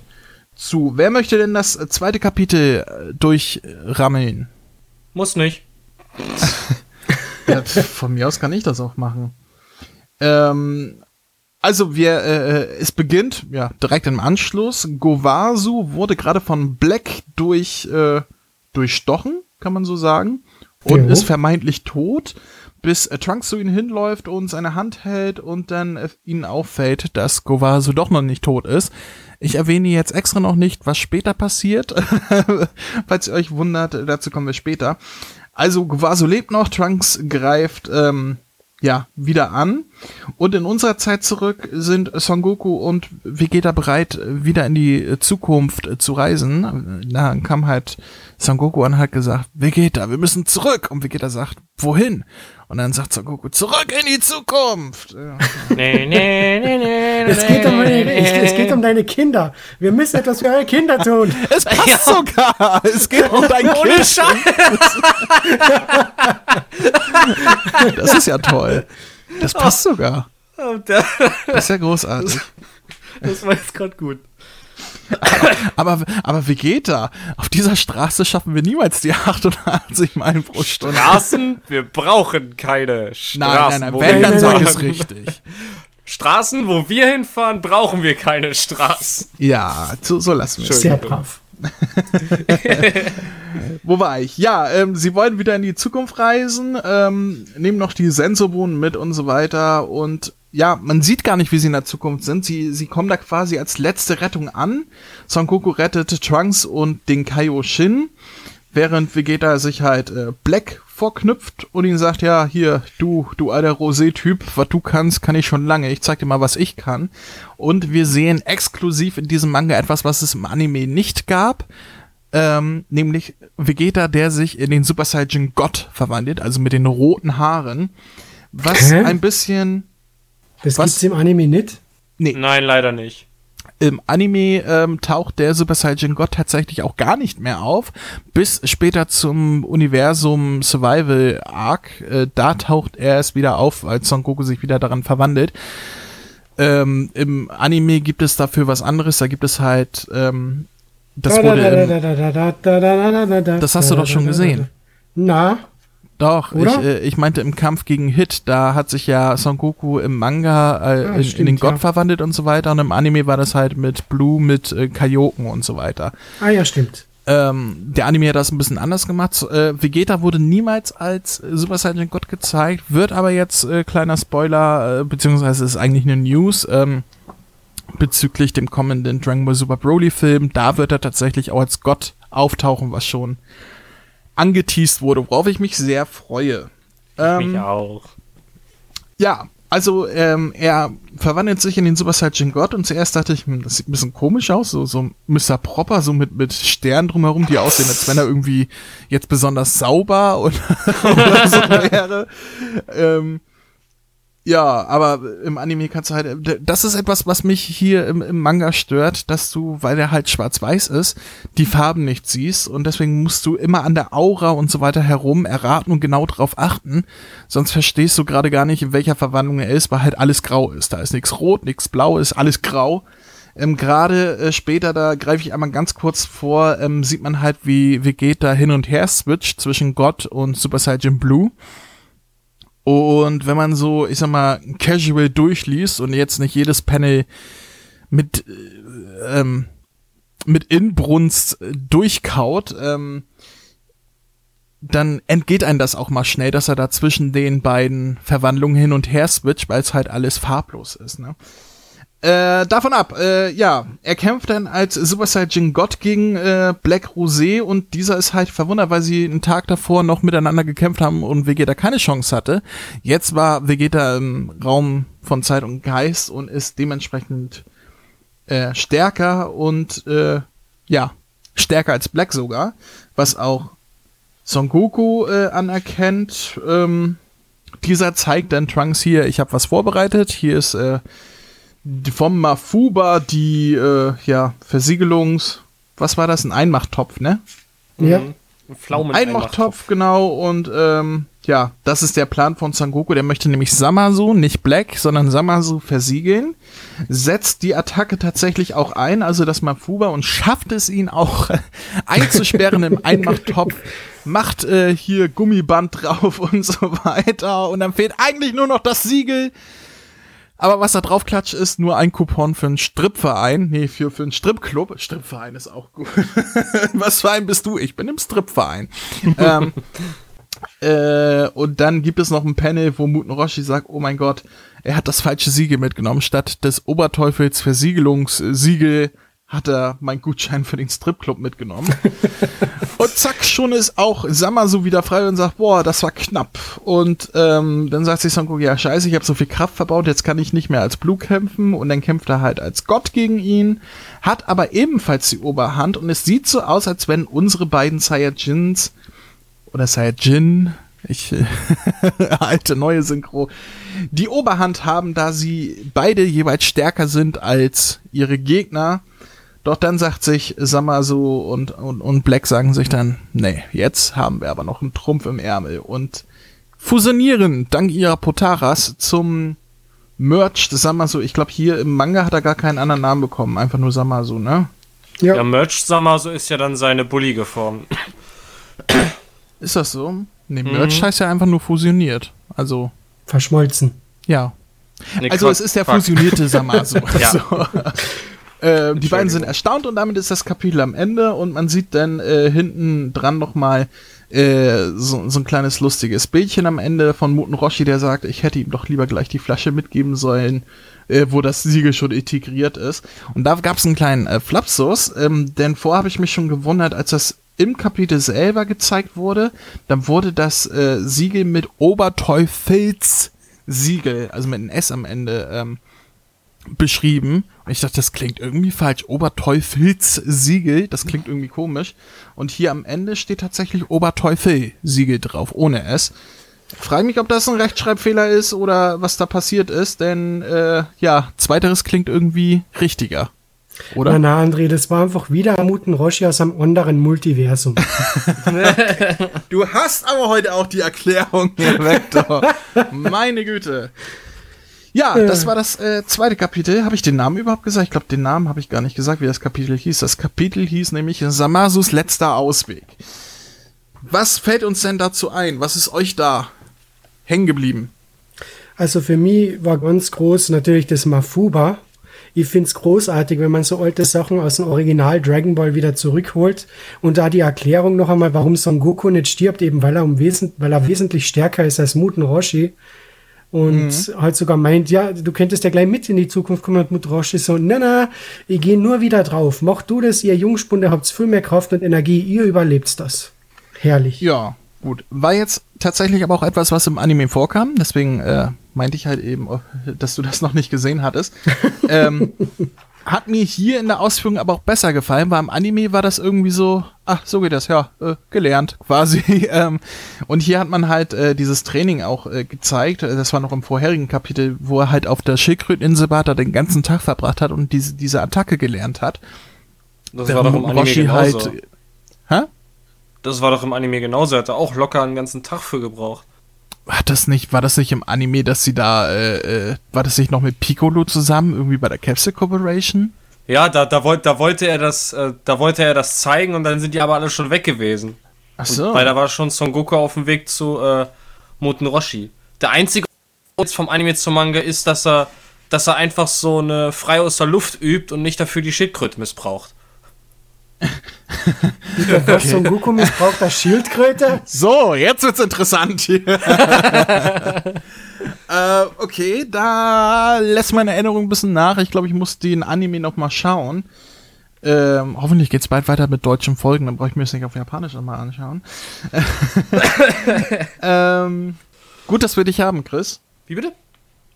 zu. Wer möchte denn das zweite Kapitel äh, durchrammeln? Muss nicht. Ja, von mir aus kann ich das auch machen. Ähm, also wir, äh, es beginnt, ja, direkt im Anschluss. Gowasu wurde gerade von Black durch, äh, durchstochen, kann man so sagen. Und Jo. ist vermeintlich tot, bis äh, Trunks zu ihm hinläuft und seine Hand hält und dann äh, ihnen auffällt, dass Gowasu doch noch nicht tot ist. Ich erwähne jetzt extra noch nicht, was später passiert. Falls ihr euch wundert, dazu kommen wir später. Also Gowasu lebt noch, Trunks greift ähm, ja wieder an. Und in unserer Zeit zurück sind Son Goku und Vegeta bereit, wieder in die äh, Zukunft äh, zu reisen. Da kam halt Son Goku und hat gesagt, Vegeta, wir müssen zurück. Und Vegeta sagt, wohin? Und dann sagt Son Goku, zurück in die Zukunft. Nee, nee, nee, nee. Es geht, um, es, es geht um deine Kinder. Wir müssen etwas für eure Kinder tun. Es passt sogar. Es geht um dein Kind. Scheiß. Das ist ja toll. Das passt sogar. Das Das ist ja großartig. war jetzt gerade gut. Aber, aber Vegeta, auf dieser Straße schaffen wir niemals die 88 Meilen pro Stunde. Straßen, wir brauchen keine Straßen. Nein, nein, nein, wenn, wir dann sag es richtig. Straßen, wo wir hinfahren, brauchen wir keine Straßen. Ja, so, so lassen wir es. Sehr brav. Wo war ich? Ja, ähm, sie wollen wieder in die Zukunft reisen, ähm, nehmen noch die Sensorbohnen mit und so weiter. Und ja, man sieht gar nicht, wie sie in der Zukunft sind. Sie, sie kommen da quasi als letzte Rettung an. Son Goku rettet Trunks und den Kaioshin, während Vegeta sich halt äh, Black vorknüpft und ihn sagt, ja, hier, du, du alter Rosé-Typ, was du kannst, kann ich schon lange. Ich zeig dir mal, was ich kann. Und wir sehen exklusiv in diesem Manga etwas, was es im Anime nicht gab. Ähm, nämlich Vegeta, der sich in den Super Saiyan God verwandelt, also mit den roten Haaren. Was Hä? ein bisschen. Das Was? gibt's im Anime nicht. Nee, Nein, leider nicht. im Anime ähm, taucht der Super Saiyan God tatsächlich auch gar nicht mehr auf, bis später zum Universum Survival Arc. Äh, da taucht er es wieder auf, als Son Goku sich wieder daran verwandelt. Ähm, Im Anime gibt es dafür was anderes. Da gibt es halt ähm, das wurde im, Das hast du doch schon gesehen. Na, Doch, ich, äh, ich meinte im Kampf gegen Hit, da hat sich ja Son Goku im Manga äh, Ah, in, in stimmt, den Gott ja. verwandelt und so weiter und im Anime war das halt mit Blue, mit äh, Kaioken und so weiter. ah ja, stimmt. Ähm, der Anime hat das ein bisschen anders gemacht. Äh, Vegeta wurde niemals als äh, Super Saiyan Gott gezeigt, wird aber jetzt, äh, kleiner Spoiler, äh, beziehungsweise ist eigentlich eine News, ähm, bezüglich dem kommenden Dragon Ball Super Broly Film. Da wird er tatsächlich auch als Gott auftauchen, was schon angeteased wurde, worauf ich mich sehr freue. Ähm, Mich auch. ja, Also, ähm, er verwandelt sich in den Super Saiyan God und zuerst dachte ich, hm, das sieht ein bisschen komisch aus, so, so Mr. Proper, so mit, mit Sternen drumherum, die aussehen, als wenn er irgendwie jetzt besonders sauber und, oder so wäre. Ähm, ja, aber im Anime kannst du halt, das ist etwas, was mich hier im, im Manga stört, dass du, weil der halt schwarz-weiß ist, die Farben nicht siehst und deswegen musst du immer an der Aura und so weiter herum erraten und genau drauf achten, sonst verstehst du gerade gar nicht, in welcher Verwandlung er ist, weil halt alles grau ist. Da ist nichts rot, nichts blau, ist alles grau. Ähm, Gerade äh, später, da greife ich einmal ganz kurz vor, ähm, sieht man halt, wie Vegeta hin und her switcht zwischen Gott und Super Saiyan Blue. Und wenn man so, ich sag mal, casual durchliest und jetzt nicht jedes Panel mit, äh, ähm, mit Inbrunst durchkaut, ähm, dann entgeht einem das auch mal schnell, dass er da zwischen den beiden Verwandlungen hin und her switcht, weil es halt alles farblos ist. Ne? Äh, davon ab, äh, ja, er kämpft dann als Super Saiyan God gegen äh, Black Rosé und dieser ist halt verwundert, weil sie einen Tag davor noch miteinander gekämpft haben und Vegeta keine Chance hatte. Jetzt war Vegeta im Raum von Zeit und Geist und ist dementsprechend äh, stärker und äh, ja, stärker als Black sogar, was auch Son Goku äh, anerkennt. Ähm, dieser zeigt dann Trunks hier, ich habe was vorbereitet. Hier ist äh, vom Mafuba die äh, ja, Versiegelungs... Was war das? Ein Einmachttopf, ne? Ja. Mhm. Ein Pflaumen Einmachtopf, genau. Und ähm, ja, das ist der Plan von Sangoku. Der möchte nämlich Samasu, nicht Black, sondern Samasu versiegeln. Setzt die Attacke tatsächlich auch ein, also das Mafuba, und schafft es ihn auch einzusperren im Einmachttopf. Macht äh, hier Gummiband drauf und so weiter. Und dann fehlt eigentlich nur noch das Siegel. Aber was da drauf klatscht, ist nur ein Coupon für einen Stripverein. Nee, für, für einen Stripclub. Stripverein ist auch gut. was für ein bist du? Ich bin im Stripverein. ähm, äh, und dann gibt es noch ein Panel, wo Muten Roshi sagt, oh mein Gott, er hat das falsche Siegel mitgenommen. Statt des Oberteufels Versiegelungssiegel hat er meinen Gutschein für den Stripclub mitgenommen. und zack, schon ist auch Samasu wieder frei und sagt, boah, das war knapp. Und ähm, dann sagt sich Son ja scheiße, ich habe so viel Kraft verbaut, jetzt kann ich nicht mehr als Blue kämpfen. Und dann kämpft er halt als Gott gegen ihn, hat aber ebenfalls die Oberhand. Und es sieht so aus, als wenn unsere beiden Saiyajins oder Saiyajin, ich alte neue Synchro, die Oberhand haben, da sie beide jeweils stärker sind als ihre Gegner. Doch dann sagt sich Samasu und, und, und Black sagen sich dann, nee, jetzt haben wir aber noch einen Trumpf im Ärmel und fusionieren dank ihrer Potaras zum Merch des Samasu. Ich glaube, hier im Manga hat er gar keinen anderen Namen bekommen, einfach nur Samasu, ne? Ja. Ja, Merch Samasu ist ja dann seine bullige Form. Ist das so? Nee, Merch heißt ja einfach nur fusioniert. Also, Verschmolzen. ja. Nee, Also Quatsch, es ist der Quatsch. fusionierte Samasu. Ja. so. Äh, die beiden sind erstaunt und damit ist das Kapitel am Ende und man sieht dann äh, hinten dran nochmal äh, so, so ein kleines lustiges Bildchen am Ende von Muten Roshi, der sagt, ich hätte ihm doch lieber gleich die Flasche mitgeben sollen, äh, wo das Siegel schon integriert ist. Und da gab es einen kleinen äh, Flapsus, ähm, denn vorher habe ich mich schon gewundert, als das im Kapitel selber gezeigt wurde, dann wurde das äh, Siegel mit Oberteufels Siegel, also mit einem S am Ende, ähm, beschrieben. Ich dachte, das klingt irgendwie falsch. Oberteufels Siegel, das klingt irgendwie komisch. Und hier am Ende steht tatsächlich Oberteufel Siegel drauf, ohne S. Frage mich, ob das ein Rechtschreibfehler ist oder was da passiert ist, denn äh, ja, zweiteres klingt irgendwie richtiger. Oder? Na, na, André, das war einfach wieder Muten Roshi aus einem anderen Multiversum. Du hast aber heute auch die Erklärung, Herr Vector. Meine Güte. Ja, das war das äh, zweite Kapitel. Habe ich den Namen überhaupt gesagt? Ich glaube, den Namen habe ich gar nicht gesagt, wie das Kapitel hieß. Das Kapitel hieß nämlich Samasus letzter Ausweg. Was fällt uns denn dazu ein? Was ist euch da hängen geblieben? Also für mich war ganz groß natürlich das Mafuba. Ich find's großartig, wenn man so alte Sachen aus dem Original Dragon Ball wieder zurückholt und da die Erklärung noch einmal, warum Son Goku nicht stirbt, eben weil er, um wesent weil er wesentlich stärker ist als Muten Roshi. Und halt sogar meint, ja, du könntest ja gleich mit in die Zukunft kommen und Muten Roshi so, na na, ich gehe nur wieder drauf. Mach du das, ihr Jungspunde habt viel mehr Kraft und Energie, ihr überlebt das. Herrlich. Ja, gut. War jetzt tatsächlich aber auch etwas, was im Anime vorkam. Deswegen äh, meinte ich halt eben, dass du das noch nicht gesehen hattest. ähm, hat mir hier in der Ausführung aber auch besser gefallen, weil im Anime war das irgendwie so, ach, so geht das, ja, äh, gelernt quasi. ähm, und hier hat man halt äh, dieses Training auch äh, gezeigt, das war noch im vorherigen Kapitel, wo er halt auf der Schildkröteninsel war, da den ganzen Tag verbracht hat und diese, diese Attacke gelernt hat. Das war doch im Anime Roshi genauso. halt, hä? Das war doch im Anime genauso. Er hat da auch locker einen ganzen Tag für gebraucht. Das nicht, war das nicht im Anime, dass sie da, äh, äh, war das nicht noch mit Piccolo zusammen, irgendwie bei der Capsule Corporation? Ja, da, da, wollte, da wollte er das, äh, da wollte er das zeigen und dann sind die aber alle schon weg gewesen. Ach Und, weil da war schon Son Goku auf dem Weg zu äh, Moten Roshi. Der einzige vom Anime zum Manga ist, dass er, dass er einfach so eine frei aus der Luft übt und nicht dafür die Schildkröte missbraucht. Der okay. Son Goku missbraucht das Schildkröte. So, jetzt wird's interessant hier. äh, okay, da lässt meine Erinnerung ein bisschen nach. Ich glaube, ich muss den Anime noch mal schauen. Ähm, hoffentlich geht's bald weiter mit deutschen Folgen, dann brauche ich mir das nicht auf Japanisch nochmal anschauen. ähm, gut, dass wir dich haben, Chris. Wie bitte?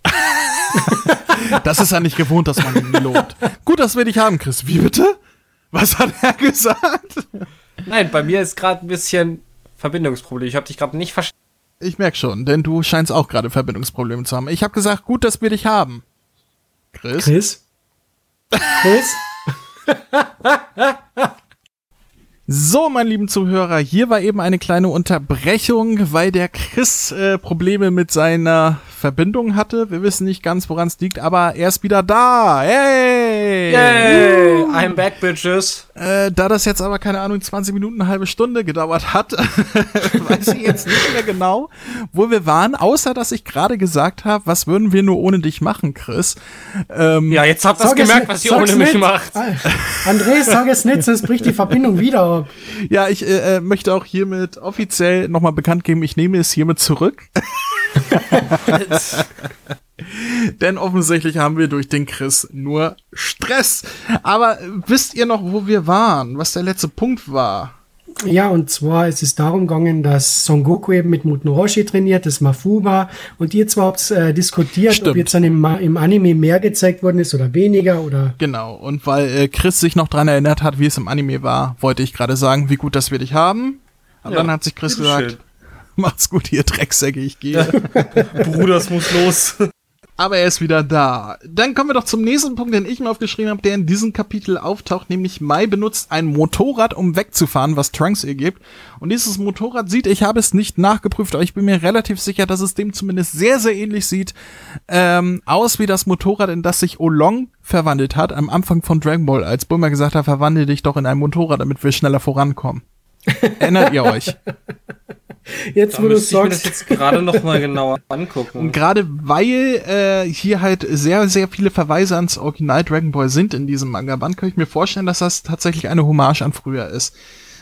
das ist ja nicht gewohnt, dass man ihn lobt. Gut, dass wir dich haben, Chris. Wie bitte? Was hat er gesagt? Nein, bei mir ist gerade ein bisschen Verbindungsproblem. Ich habe dich gerade nicht verstanden. Ich merk schon, denn du scheinst auch gerade Verbindungsprobleme zu haben. Ich habe gesagt, gut, dass wir dich haben. Chris? Chris? Chris? So, meine lieben Zuhörer, hier war eben eine kleine Unterbrechung, weil der Chris äh, Probleme mit seiner Verbindung hatte. Wir wissen nicht ganz, woran es liegt, aber er ist wieder da. Hey! Yay! I'm back, bitches. Äh, da das jetzt aber, keine Ahnung, 20 Minuten, eine halbe Stunde gedauert hat, weiß ich jetzt nicht mehr genau, wo wir waren, außer dass ich gerade gesagt habe, was würden wir nur ohne dich machen, Chris? Ähm, ja, jetzt habt ihr gemerkt, was ihr ohne mich macht. André, sag es nicht, sonst bricht die Verbindung wieder ab. Ja, ich äh, möchte auch hiermit offiziell nochmal bekannt geben, ich nehme es hiermit zurück. Denn offensichtlich haben wir durch den Chris nur Stress. Aber wisst ihr noch, wo wir waren? Was der letzte Punkt war? Ja, und zwar ist es darum gegangen, dass Son Goku eben mit Muten Roshi trainiert, das Mafuba, und ihr zwar habt äh, diskutiert, Stimmt. ob jetzt dann im, im, Anime mehr gezeigt worden ist oder weniger oder. Genau, und weil äh, Chris sich noch dran erinnert hat, wie es im Anime war, wollte ich gerade sagen, wie gut, dass wir dich haben. Und ja, dann hat sich Chris gesagt, schön. macht's gut, ihr Drecksäcke, ich gehe. Bruder, es muss los. Aber er ist wieder da. Dann kommen wir doch zum nächsten Punkt, den ich mir aufgeschrieben habe, der in diesem Kapitel auftaucht, nämlich Mai benutzt ein Motorrad, um wegzufahren, was Trunks ihr gibt. Und dieses Motorrad sieht, ich habe es nicht nachgeprüft, aber ich bin mir relativ sicher, dass es dem zumindest sehr, sehr ähnlich sieht, ähm, aus wie das Motorrad, in das sich Olong verwandelt hat, am Anfang von Dragon Ball, als Bulma gesagt hat, verwandle dich doch in ein Motorrad, damit wir schneller vorankommen. Erinnert ihr euch? Jetzt, da wo du müsste ich mir das sagst. jetzt gerade noch mal genauer angucken. Und gerade weil äh, hier halt sehr, sehr viele Verweise ans Original Dragon Ball sind in diesem Manga-Band, kann ich mir vorstellen, dass das tatsächlich eine Hommage an früher ist.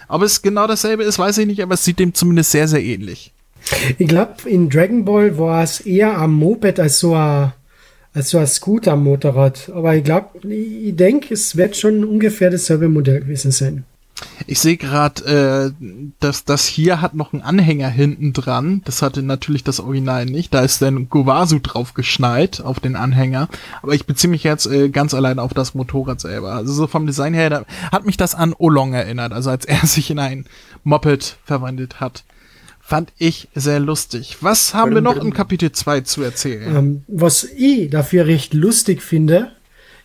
Ob es genau dasselbe ist, weiß ich nicht, aber es sieht dem zumindest sehr, sehr ähnlich. Ich glaube, in Dragon Ball war es eher am Moped als so ein, als so ein Scooter-Motorrad. Aber ich glaube, ich denke, es wird schon ungefähr dasselbe Modell gewesen sein. Ich sehe gerade, äh, dass das hier hat noch einen Anhänger hinten dran. Das hatte natürlich das Original nicht. Da ist dann Gowasu drauf geschnallt auf den Anhänger. Aber ich beziehe mich jetzt äh, ganz allein auf das Motorrad selber. Also so vom Design her da hat mich das an Olong erinnert. Also als er sich in ein Moped verwandelt hat. Fand ich sehr lustig. Was haben wir noch im Kapitel 2 zu erzählen? Ähm, was ich dafür recht lustig finde,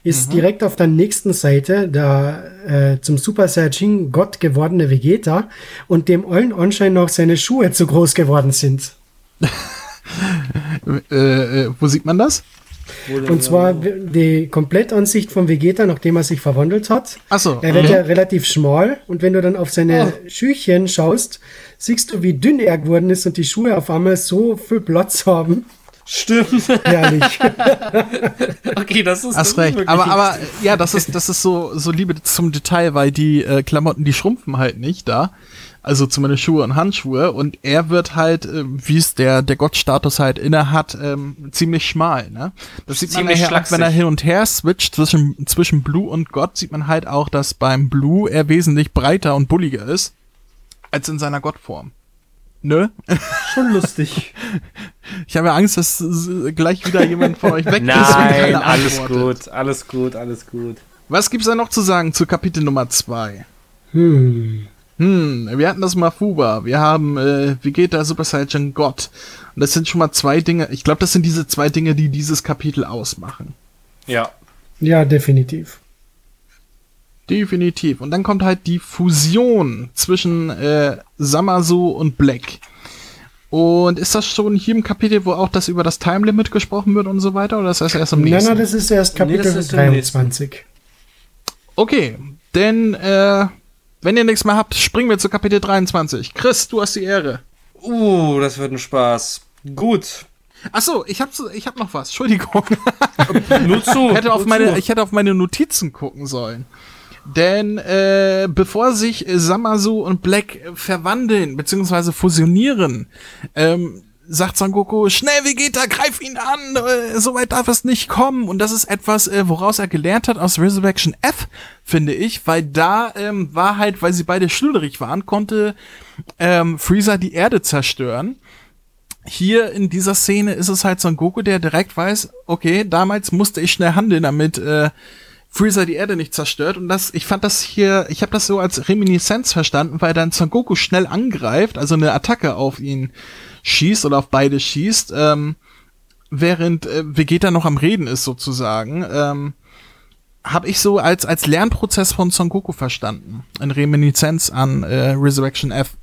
ist mhm. direkt auf der nächsten Seite der äh, zum Super Saiyajin Gott gewordene Vegeta und dem allen Anschein nach seine Schuhe zu groß geworden sind. äh, äh, wo sieht man das? Und zwar die Komplettansicht von Vegeta, nachdem er sich verwandelt hat. Ach so. Er wird mhm. ja relativ schmal und wenn du dann auf seine oh. Schüchchen schaust, siehst du, wie dünn er geworden ist und die Schuhe auf einmal so viel Platz haben. Stimmt. Herrlich. okay, das ist. Hast das recht. Ist aber, aber, ja, das ist, das ist so, so Liebe zum Detail, weil die äh, Klamotten, die schrumpfen halt nicht da. Also zumindest Schuhe und Handschuhe. Und er wird halt, äh, wie es der, der Gottstatus halt inne hat, ähm, ziemlich schmal, ne? Das sieht man nachher wenn er hin und her switcht zwischen, zwischen Blue und Gott, sieht man halt auch, dass beim Blue er wesentlich breiter und bulliger ist, als in seiner Gottform. Ne? Schon lustig. Ich habe ja Angst, dass gleich wieder jemand von euch weg ist. wenn Nein, alles antwortet. gut, alles gut, alles gut. Was gibt's da noch zu sagen zu Kapitel Nummer 2? Hm. Hm, wir hatten das Mafuba, wir haben äh, Vegeta Super Saiyan God. Und das sind schon mal zwei Dinge, ich glaube, das sind diese zwei Dinge, die dieses Kapitel ausmachen. Ja. Ja, definitiv. Definitiv. Und dann kommt halt die Fusion zwischen äh, Samasu und Black. Und ist das schon hier im Kapitel, wo auch das über das Time Limit gesprochen wird und so weiter? Oder ist das erst im Nein, nächsten? nein, das ist erst Nee, Kapitel das ist im 23. Okay, denn äh, wenn ihr nichts mehr habt, springen wir zu Kapitel 23. Chris, du hast die Ehre. Uh, das wird ein Spaß. Gut. Ach so, ich hab, ich hab noch was. Entschuldigung. Nur zu. Ich hätte auf nur meine, zu. ich hätte auf meine Notizen gucken sollen. Denn äh, bevor sich Samasu und Black verwandeln bzw. fusionieren, ähm, sagt Son Goku, schnell Vegeta, greif ihn an, äh, so weit darf es nicht kommen. Und das ist etwas, äh, woraus er gelernt hat aus Resurrection F, finde ich, weil da ähm, war halt, weil sie beide schludrig waren, konnte ähm, Freezer die Erde zerstören hier in dieser Szene ist es halt Son Goku, der direkt weiß, okay, damals musste ich schnell handeln, damit äh, Freezer die Erde nicht zerstört. Und das, ich fand das hier, ich habe das so als Reminiszenz verstanden, weil dann Son Goku schnell angreift, also eine Attacke auf ihn schießt oder auf beide schießt, ähm, während äh, Vegeta noch am Reden ist sozusagen. Ähm, habe ich so als als Lernprozess von Son Goku verstanden, in Reminiszenz an äh, Resurrection F.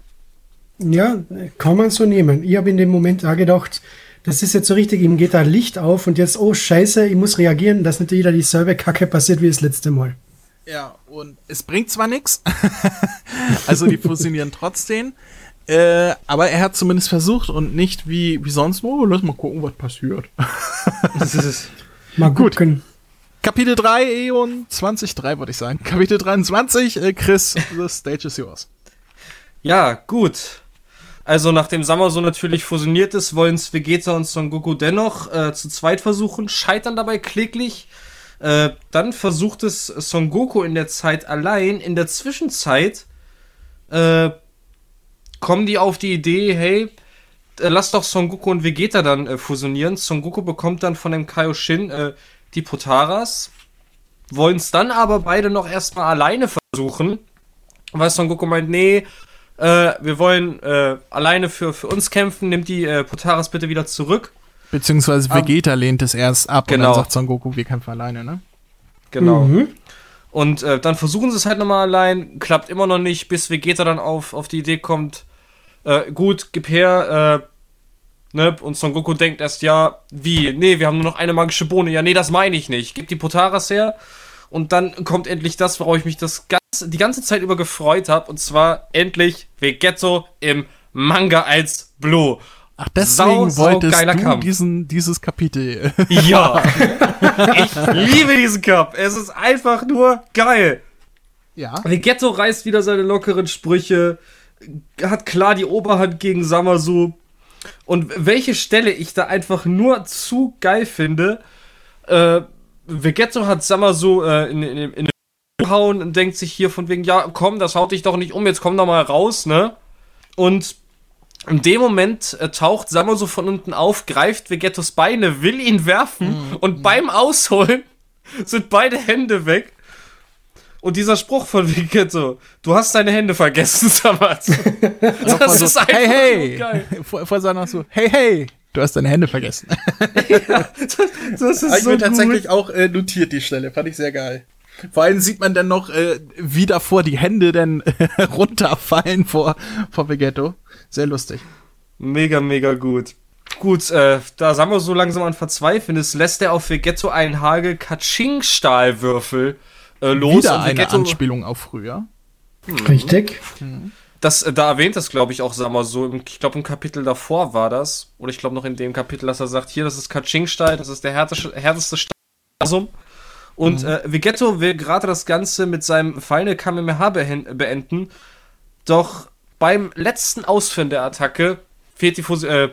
Ja, kann man so nehmen. Ich habe in dem Moment auch gedacht, das ist jetzt so richtig, ihm geht da Licht auf und jetzt, oh scheiße, ich muss reagieren, dass nicht wieder dieselbe Kacke passiert wie das letzte Mal. Ja, und es bringt zwar nichts, also die fusionieren trotzdem, äh, aber er hat zumindest versucht und nicht wie, wie sonst, oh, lass mal gucken, was passiert. Mal Gut. gucken. Kapitel 3, Eon 23, wollte ich sagen. Kapitel 23, äh, Chris, the stage is yours. Ja, gut. Also nachdem Samasu natürlich fusioniert ist, wollen es Vegeta und Son Goku dennoch äh, zu zweit versuchen, scheitern dabei kläglich. Äh, dann versucht es Son Goku in der Zeit allein. In der Zwischenzeit äh, kommen die auf die Idee, hey, äh, lass doch Son Goku und Vegeta dann äh, fusionieren. Son Goku bekommt dann von dem Kaioshin äh, die Potaras. Wollen es dann aber beide noch erstmal alleine versuchen. Weil Son Goku meint, nee, äh, wir wollen äh, alleine für, für uns kämpfen, nimmt die äh, Potaras bitte wieder zurück. Beziehungsweise Vegeta lehnt es erst ab und Genau. dann sagt Son Goku, wir kämpfen alleine, ne? Genau. Mhm. Und äh, dann versuchen sie es halt nochmal allein, klappt immer noch nicht, bis Vegeta dann auf, auf die Idee kommt, äh, gut, gib her, äh, ne, und Son Goku denkt erst, ja, wie, nee, wir haben nur noch eine magische Bohne, ja, nee, das meine ich nicht, gib die Potaras her, und dann kommt endlich das, worauf ich mich das ganz, die ganze Zeit über gefreut habe, und zwar endlich Vegetto im Manga als Blue. Ach, deswegen Sau, sau wolltest geiler du Kampf. diesen, dieses Kapitel. Ja, ich liebe diesen Cup, es ist einfach nur geil. ja. Vegetto reißt wieder seine lockeren Sprüche, hat klar die Oberhand gegen Samasu. Und welche Stelle ich da einfach nur zu geil finde, äh, Vegetto hat Samasu äh, in, in, in den gehauen und denkt sich hier von wegen, ja, komm, das haut dich doch nicht um, jetzt komm doch mal raus, ne? Und in dem Moment äh, taucht Samasu von unten auf, greift Vegettos Beine, will ihn werfen und beim Ausholen sind beide Hände weg. Und dieser Spruch von Vegetto, du hast deine Hände vergessen. Nochmal Das so, ist einfach hey, hey. so geil. Vor, vor seiner so, hey, hey, du hast deine Hände vergessen. Das ist so gut. auch äh, notiert, die Stelle. Fand ich sehr geil. Vor allem sieht man dann noch, äh, wie davor die Hände dann äh, runterfallen vor, vor Vegetto. Sehr lustig. Mega, mega gut. Gut, äh, da Samasu so langsam an Verzweifeln ist, lässt er auf Vegetto einen Hagel Kaching-Stahlwürfel äh, los. Wieder und eine Vegetto, Anspielung auf früher. Richtig. Das, äh, da erwähnt das, glaube ich, auch Samasu. Im- Ich glaube, im Kapitel davor war das. Oder ich glaube noch in dem Kapitel, dass er sagt, hier, das ist Kaching-Stahl, das ist der härteste, härteste Stahl. Und äh, Vegetto will gerade das Ganze mit seinem Final Kamehameha beenden. Doch beim letzten Ausführen der Attacke fehlt die, Fus äh,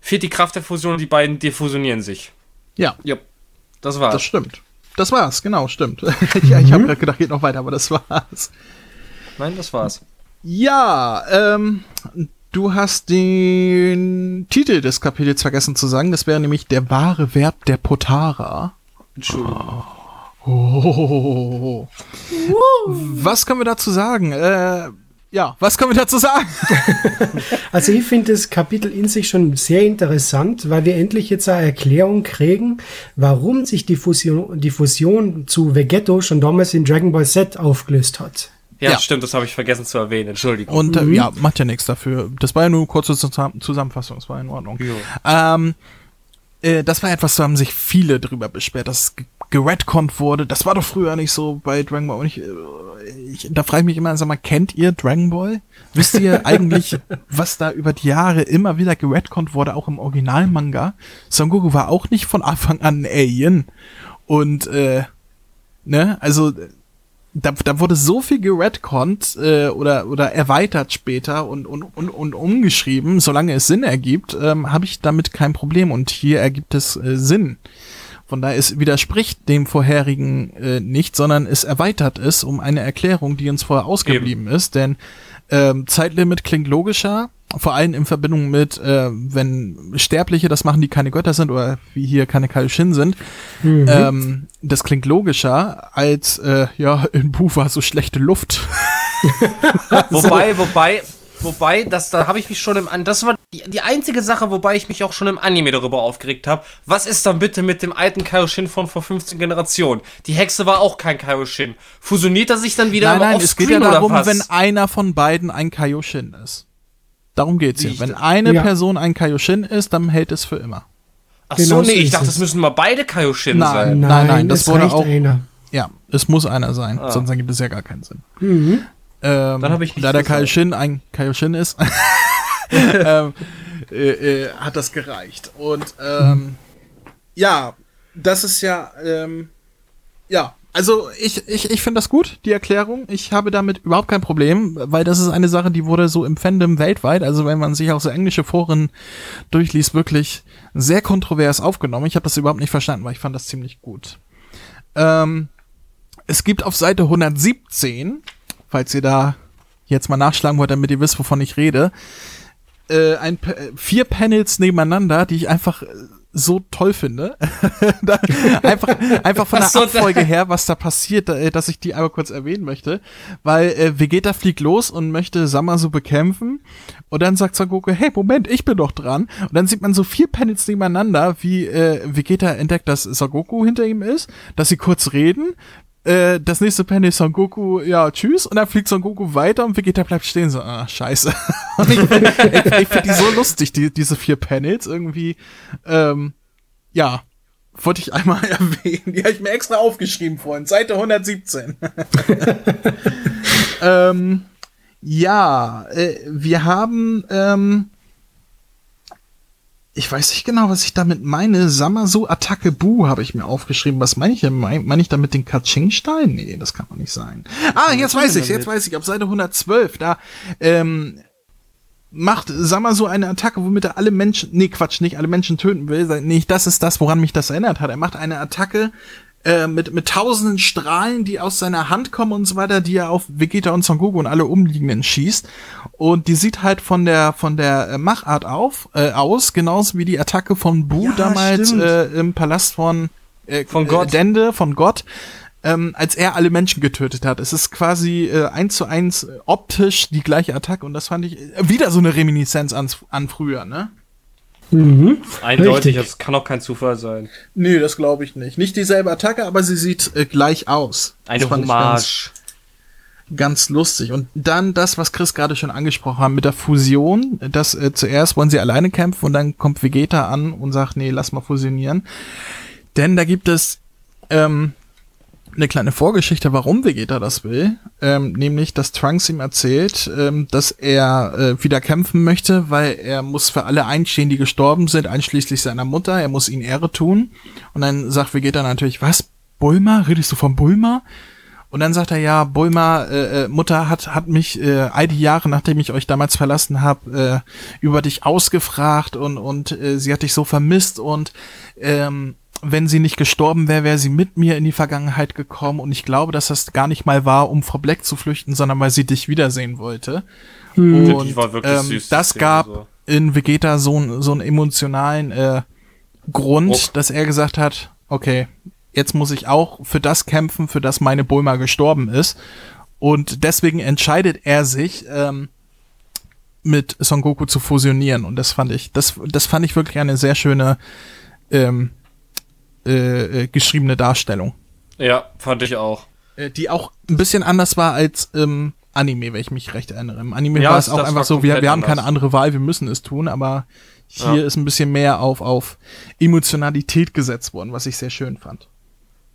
fehlt die Kraft der Fusion und die beiden defusionieren sich. Ja, Ja, das war's. das stimmt. Das war's, genau, stimmt. ja, ich habe gerade gedacht, geht noch weiter, aber das war's. Nein, das war's. Ja, ähm, du hast den Titel des Kapitels vergessen zu sagen. Das wäre nämlich der wahre Verb der Potara. Entschuldigung. Oh. Was können wir dazu sagen? Äh, ja, was können wir dazu sagen? Also ich finde das Kapitel in sich schon sehr interessant, weil wir endlich jetzt eine Erklärung kriegen, warum sich die Fusion, die Fusion zu Vegetto schon damals in Dragon Ball Z aufgelöst hat. Ja, Ja. stimmt, das habe ich vergessen zu erwähnen. Entschuldigung. Und äh, ja, macht ja nichts dafür. Das war ja nur eine kurze Zusam Zusammenfassung, das war in Ordnung. Ähm, äh, das war etwas, da haben sich viele drüber beschwert, dass es ge- geredconnt wurde. Das war doch früher nicht so bei Dragon Ball. Und ich, äh, ich, da frage ich mich immer, sag mal, kennt ihr Dragon Ball? Wisst ihr eigentlich, was da über die Jahre immer wieder geredconnt wurde, auch im Originalmanga? Son Goku war auch nicht von Anfang an ein Alien. Und, äh, ne, also, da, da wurde so viel geredconnt äh, oder oder erweitert später und und, und und umgeschrieben, solange es Sinn ergibt, ähm, habe ich damit kein Problem. Und hier ergibt es äh, Sinn. Von daher es widerspricht dem vorherigen äh, nicht, sondern es erweitert es um eine Erklärung, die uns vorher ausgeblieben ist, denn ähm, Zeitlimit klingt logischer, vor allem in Verbindung mit, äh, wenn Sterbliche das machen, die keine Götter sind oder wie hier keine Kaioshin sind. Ähm, das klingt logischer als, äh, ja, in Bu war so schlechte Luft. Wobei, wobei, wobei, das, da habe ich mich schon im An das war die, die einzige Sache, wobei ich mich auch schon im Anime darüber aufgeregt habe. Was ist dann bitte mit dem alten Kaioshin von vor 15 Generationen? Die Hexe war auch kein Kaioshin. Fusioniert er sich dann wieder nein, nein, es geht ja darum, wenn einer von beiden ein Kaioshin ist. Darum geht's hier. Wenn das- eine Ja. Person ein Kaioshin ist, dann hält es für immer. Ach Genau so, nee, ich dachte, es. das müssen mal beide Kaioshin Nein. sein. Nein, nein, das es wurde auch- Einer. Ja, es muss einer sein, Ah. sonst ergibt es ja gar keinen Sinn. Mhm. Ähm, Dann hab ich nicht da der. Kaioshin ein Kaioshin ist, ähm, äh, äh, hat das gereicht. Und ähm, ja, das ist ja, ähm, ja, also ich, ich, ich finde das gut, die Erklärung. Ich habe damit überhaupt kein Problem, weil das ist eine Sache, die wurde so im Fandom weltweit, also wenn man sich auch so englische Foren durchliest, wirklich sehr kontrovers aufgenommen. Ich habe das überhaupt nicht verstanden, weil ich fand das ziemlich gut. Ähm, es gibt auf Seite 117, falls ihr da jetzt mal nachschlagen wollt, damit ihr wisst, wovon ich rede, äh, ein, äh, vier Panels nebeneinander, die ich einfach äh, so toll finde. einfach, einfach von der Ach so, da- Abfolge her, was da passiert, äh, dass ich die einmal kurz erwähnen möchte. Weil äh, Vegeta fliegt los und möchte Samasu bekämpfen. Und dann sagt Son Goku, hey, Moment, ich bin doch dran. Und dann sieht man so vier Panels nebeneinander, wie äh, Vegeta entdeckt, dass Son Goku hinter ihm ist, dass sie kurz reden. Äh, das nächste Panel ist Son Goku, ja, tschüss. Und dann fliegt Son Goku weiter und Vegeta bleibt stehen, so, ah, scheiße. ich finde ich, ich find die so lustig, die, diese vier Panels irgendwie. Ähm, ja, wollte ich einmal erwähnen. Die habe ich mir extra aufgeschrieben vorhin. Seite 117. ähm, ja, äh, wir haben, ähm, ich weiß nicht genau, was ich damit meine. Samasu Attacke Bu habe ich mir aufgeschrieben. Was meine ich denn? Meine mein ich damit den Kaching-Stein? Nee, das kann doch nicht sein. Ah, jetzt weiß ich, jetzt weiß ich. Auf Seite 112, da, ähm, macht Samasu eine Attacke, womit er alle Menschen, nee, Quatsch, nicht alle Menschen töten will. Nee, das ist das, woran mich das erinnert hat. Er macht eine Attacke äh, mit, mit tausenden Strahlen, die aus seiner Hand kommen und so weiter, die er auf Vegeta und Son Goku und alle Umliegenden schießt. Und die sieht halt von der, von der Machart auf, äh, aus, genauso wie die Attacke von Bu Ja, damals stimmt. äh, im Palast von, äh, Von Gott. Äh, Dende, von Gott ähm, als er alle Menschen getötet hat. Es ist quasi äh, eins zu eins optisch die gleiche Attacke und das fand ich äh, wieder so eine Reminiszenz an, an früher, ne? Mhm. Eindeutig, Richtig. das kann auch kein Zufall sein. Nö, das glaube ich nicht. Nicht dieselbe Attacke, aber sie sieht äh, gleich aus. Eine Hommage. Ganz, ganz lustig. Und dann das, was Chris gerade schon angesprochen hat mit der Fusion. Das äh, zuerst wollen sie alleine kämpfen und dann kommt Vegeta an und sagt, nee, lass mal fusionieren. Denn da gibt es ähm, eine kleine Vorgeschichte, warum Vegeta das will. Ähm, nämlich, dass Trunks ihm erzählt, ähm, dass er äh, wieder kämpfen möchte, weil er muss für alle einstehen, die gestorben sind, einschließlich seiner Mutter. Er muss ihnen Ehre tun. Und dann sagt Vegeta natürlich, was? Bulma? Redest du von Bulma? Und dann sagt er, ja, Bulma, äh, äh, Mutter hat, hat mich äh, all die Jahre, nachdem ich euch damals verlassen habe, äh, über dich ausgefragt und, und äh, sie hat dich so vermisst und ähm, wenn sie nicht gestorben wäre, wäre sie mit mir in die Vergangenheit gekommen und ich glaube, dass das gar nicht mal war, um Frau Black zu flüchten, sondern weil sie dich wiedersehen wollte. Die Und war wirklich ähm, süß, das gab so. in Vegeta so, einen- so einen emotionalen äh, Grund, Druck. dass er gesagt hat, okay, jetzt muss ich auch für das kämpfen, für das meine Bulma gestorben ist. Und deswegen entscheidet er sich, ähm, mit Son Goku zu fusionieren. Und das fand ich, das, das fand ich wirklich eine sehr schöne ähm, äh, äh, geschriebene Darstellung. Ja, fand ich auch. Äh, die auch ein bisschen anders war als im Anime, wenn ich mich recht erinnere. Im Anime Ja, war es auch einfach so, wir, wir haben keine andere Wahl, wir müssen es tun, aber hier Ja. ist ein bisschen mehr auf, auf Emotionalität gesetzt worden, was ich sehr schön fand.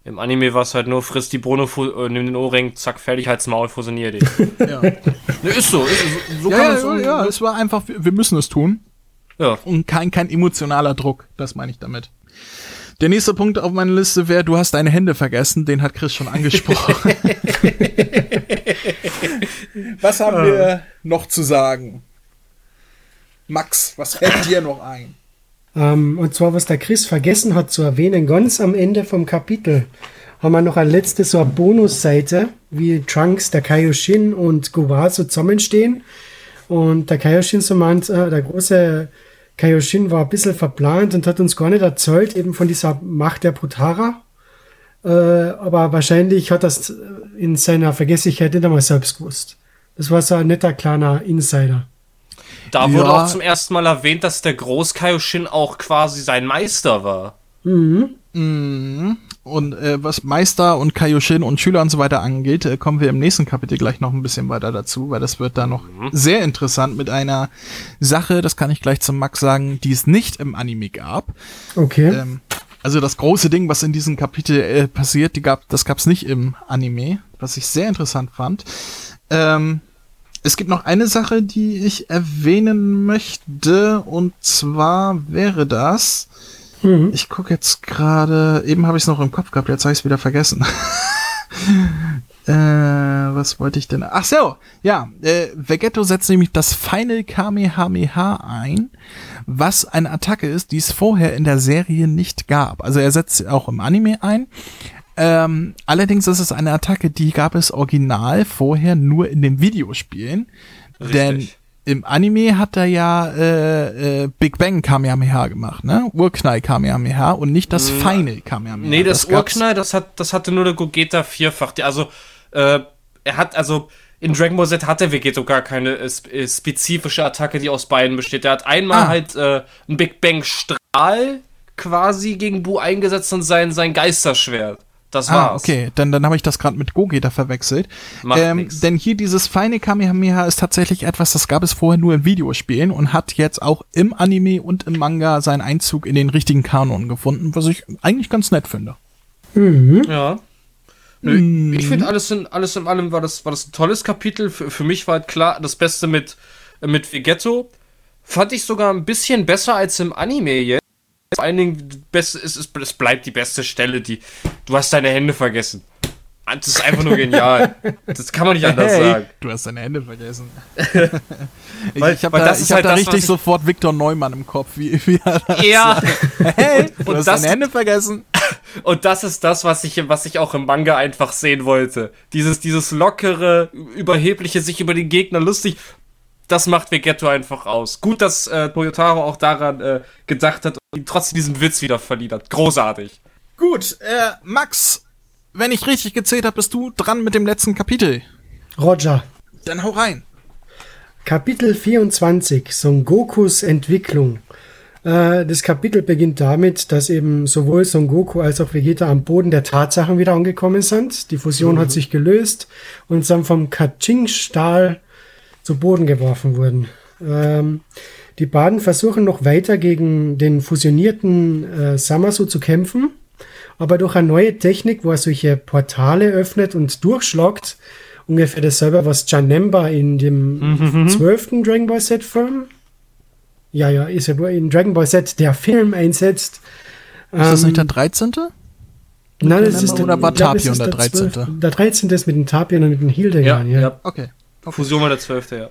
Im Anime war es halt nur, frisst die Bruno, äh, nimm den Ohrring, zack, fertig, halt's Maul, fusionier dich. Ja, ne, ist so, ist, so, ja, kann ja, so, ja, es war einfach, wir wir müssen es tun. ja. Und kein, kein emotionaler Druck, das meine ich damit. Der nächste Punkt auf meiner Liste wäre, du hast deine Hände vergessen, den hat Chris schon angesprochen. was haben wir noch zu sagen? Max, was fällt dir noch ein? Ähm, und zwar, was der Chris vergessen hat zu erwähnen, ganz am Ende vom Kapitel haben wir noch eine letzte so eine Bonusseite, wie Trunks, der Kaioshin und Gowa so zusammenstehen. Und der Kaioshin so meint, äh, der große Kaioshin war ein bisschen verplant und hat uns gar nicht erzählt, eben von dieser Macht der Protara. Äh, aber wahrscheinlich hat das in seiner Vergesslichkeit nicht einmal selbst gewusst. Das war so ein netter kleiner Insider. Da wurde Ja. auch zum ersten Mal erwähnt, dass der Groß-Kaioshin auch quasi sein Meister war. Und äh, was Meister und Kaioshin und Schüler und so weiter angeht, äh, kommen wir im nächsten Kapitel gleich noch ein bisschen weiter dazu, weil das wird da noch sehr interessant mit einer Sache, das kann ich gleich zum Max sagen, die es nicht im Anime gab. Okay. Ähm, also das große Ding, was in diesem Kapitel äh, passiert, die gab, das gab's nicht im Anime, was ich sehr interessant fand. Ähm, es gibt noch eine Sache, die ich erwähnen möchte, und zwar wäre das. Ich gucke jetzt gerade, eben habe ich es noch im Kopf gehabt, jetzt habe ich es wieder vergessen. äh, was wollte ich denn? Ach so, ja, äh, Vegetto setzt nämlich das Final Kamehameha ein, was eine Attacke ist, die es vorher in der Serie nicht gab. Also er setzt sie auch im Anime ein. Ähm, allerdings ist es eine Attacke, die gab es original vorher nur in den Videospielen. Denn Richtig. Im Anime hat er ja äh, äh, Big Bang Kamehameha gemacht, ne? Urknall Kamehameha und nicht das Final Kamehameha. Nee, das, gab's- Urknall, das, hat, das hatte nur der Gogeta vierfach. Also, äh, er hat, also, in Dragon Ball Z hat der Vegeto gar keine äh, äh, spezifische Attacke, die aus beiden besteht. Er hat einmal Ah. halt äh, einen Big Bang Strahl quasi gegen Bu eingesetzt und sein, sein Geisterschwert. Das Ah, war's. okay, dann, dann habe ich das gerade mit Gogeta verwechselt. Macht ähm, nix. denn hier dieses feine Kamehameha ist tatsächlich etwas, das gab es vorher nur in Videospielen und hat jetzt auch im Anime und im Manga seinen Einzug in den richtigen Kanon gefunden, was ich eigentlich ganz nett finde. Ja. Nö, Ich finde alles in alles in allem war das war das ein tolles Kapitel. Für, für mich war halt klar das Beste mit mit Vegetto. Fand ich sogar ein bisschen besser als im Anime jetzt. Vor allen Dingen best, es, es, es bleibt die beste Stelle, die du hast deine Hände vergessen. Das ist einfach nur genial. Das kann man nicht anders sagen. du hast deine Hände vergessen. ich Weil- ich habe da, das ich ist hab halt da das, richtig sofort Viktor Neumann im Kopf, wie, wie er das Ja. Hey, du und hast das- deine Hände vergessen. Und das ist das, was ich, was ich auch im Manga einfach sehen wollte. Dieses, dieses lockere, überhebliche, sich über den Gegner lustig. Das macht Vegetto einfach aus. Gut, dass äh, Toyotaro auch daran äh, gedacht hat und ihm trotzdem diesen Witz wieder verliehen hat. Großartig. Gut, äh, Max, wenn ich richtig gezählt habe, bist du dran mit dem letzten Kapitel. Roger. Dann hau rein. Kapitel 24, Son Gokus Entwicklung. Äh, das Kapitel beginnt damit, dass eben sowohl Son Goku als auch Vegeta am Boden der Tatsachen wieder angekommen sind. Die Fusion hat sich gelöst und sind vom Kaching-Stahl zu Boden geworfen wurden. Ähm, die beiden versuchen noch weiter gegen den fusionierten äh, Samasu zu kämpfen, aber durch eine neue Technik, wo er solche Portale öffnet und durchschlagt, ungefähr dasselbe, was Janemba in dem zwölften Dragon Ball Z Film, ja, ja, ist ja wohl in Dragon Ball Z der Film einsetzt. Ist das Ähm, nicht der 13.? Nein, das ist Oder war Tapion ist der 13.? 12. Der 13. ist mit dem Tapion und mit dem Hildegarn, ja. Okay. Fusion war der zwölfte, ja.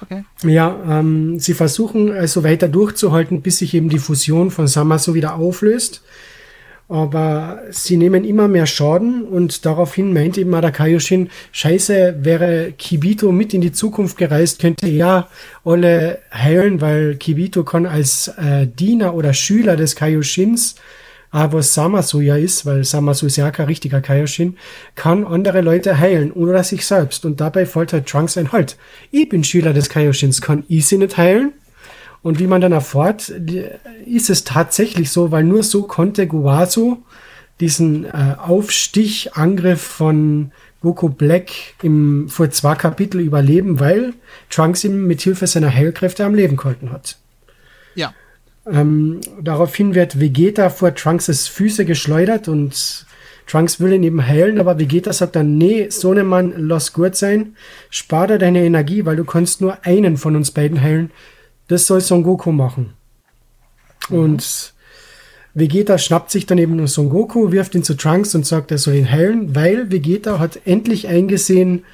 Okay. Ja, ähm, sie versuchen also weiter durchzuhalten, bis sich eben die Fusion von Samasu wieder auflöst. aber sie nehmen immer mehr Schaden und daraufhin meint eben der Kaioshin, scheiße, wäre Kibito mit in die Zukunft gereist, könnte er alle heilen, weil Kibito kann als äh, Diener oder Schüler des Kaioshins, äh, was Samasu ja ist, weil Samasu ist ja kein richtiger Kaioshin, kann andere Leute heilen oder sich selbst. Und dabei fällt halt Trunks ein Halt. Ich bin Schüler des Kaioshins, kann ich sie nicht heilen? Und wie man dann erfährt, ist es tatsächlich so, weil nur so konnte Guaso diesen äh, Aufstichangriff von Goku Black im, vor zwei Kapitel überleben, weil Trunks ihm mit Hilfe seiner Heilkräfte am Leben gehalten hat. Ja. Ähm, daraufhin wird Vegeta vor Trunks' Füße geschleudert und Trunks will ihn eben heilen, aber Vegeta sagt dann, nee, so ne Mann, lass gut sein, spar dir deine Energie, weil du kannst nur einen von uns beiden heilen. Das soll Son Goku machen. Und Vegeta schnappt sich dann eben nur Son Goku, wirft ihn zu Trunks und sagt, er soll ihn heilen, weil Vegeta hat endlich eingesehen,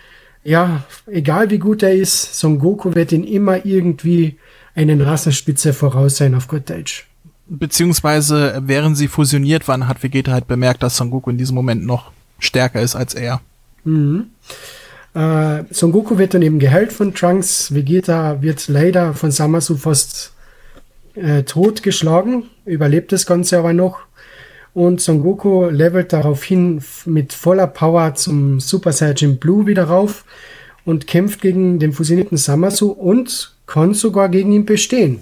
ja, egal wie gut er ist, Son Goku wird ihn immer irgendwie einen Rassenspitze voraus sein auf gut Deutsch. Beziehungsweise, während sie fusioniert waren, hat Vegeta halt bemerkt, dass Son Goku in diesem Moment noch stärker ist als er. Mhm. Äh, Son Goku wird dann eben geheilt von Trunks. Vegeta wird leider von Samasu fast äh, totgeschlagen, überlebt das Ganze aber noch. Und Son Goku levelt daraufhin mit voller Power zum Super Saiyan Blue wieder rauf und kämpft gegen den fusionierten Samasu und kann sogar gegen ihn bestehen.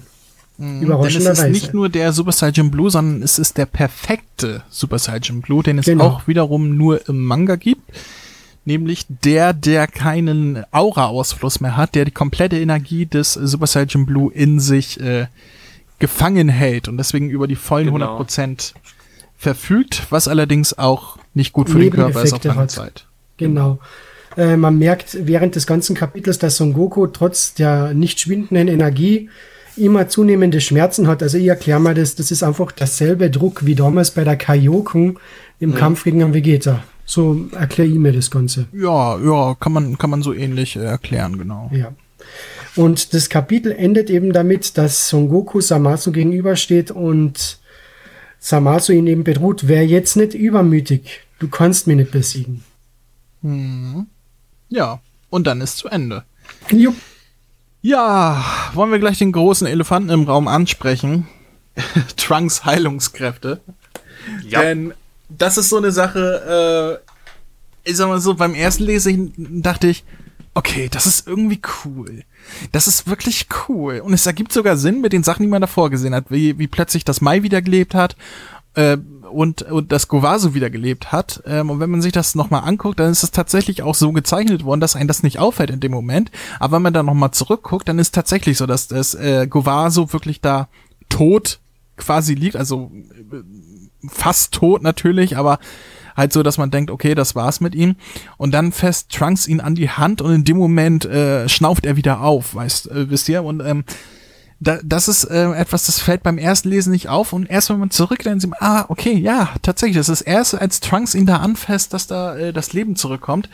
Mhm, Überraschenderweise. Denn es ist nicht nur der Super Saiyan Blue, sondern es ist der perfekte Super Saiyan Blue, den es genau. auch wiederum nur im Manga gibt nämlich der, der keinen Aura-Ausfluss mehr hat, der die komplette Energie des Super Saiyan Blue in sich äh, gefangen hält und deswegen über die vollen genau. 100% verfügt, was allerdings auch nicht gut für den Körper ist auf lange. Zeit. Genau. Äh, man merkt während des ganzen Kapitels, dass Son Goku trotz der nicht schwindenden Energie immer zunehmende Schmerzen hat. Also ich erkläre mal das, das ist einfach derselbe Druck wie damals bei der Kaioken im ja. Kampf gegen den Vegeta. So erkläre ich mir das Ganze. Ja, ja, kann man, kann man so ähnlich äh, erklären, genau. Ja. Und das Kapitel endet eben damit, dass Son Goku Samasu gegenübersteht und Samasu ihn eben bedroht, wer jetzt nicht übermütig, du kannst mich nicht besiegen. Hm. Ja, und dann ist zu Ende. Jupp. Ja, wollen wir gleich den großen Elefanten im Raum ansprechen? Trunks Heilungskräfte. Ja. Denn das ist so eine Sache, äh, ich sag mal so, beim ersten Lesen dachte ich, okay, das ist irgendwie cool. Das ist wirklich cool. Und es ergibt sogar Sinn mit den Sachen, die man davor gesehen hat, wie, wie plötzlich das Mai wieder gelebt hat äh, und, und das Govaso wieder gelebt hat. Ähm, und wenn man sich das nochmal anguckt, dann ist es tatsächlich auch so gezeichnet worden, dass einem das nicht auffällt in dem Moment. Aber wenn man dann nochmal zurückguckt, dann ist tatsächlich so, dass das äh, Govaso wirklich da tot quasi liegt, also äh, fast tot natürlich, aber halt so, dass man denkt, okay, das war's mit ihm. Und dann fest Trunks ihn an die Hand und in dem Moment äh, schnauft er wieder auf, weißt, äh, wisst ihr? Und ähm, da, das ist äh, etwas, das fällt beim ersten Lesen nicht auf und erst wenn man zurückdenkt, sieht man, ah, okay, ja, tatsächlich, das ist erst, als Trunks ihn da anfasst, dass da äh, das Leben zurückkommt.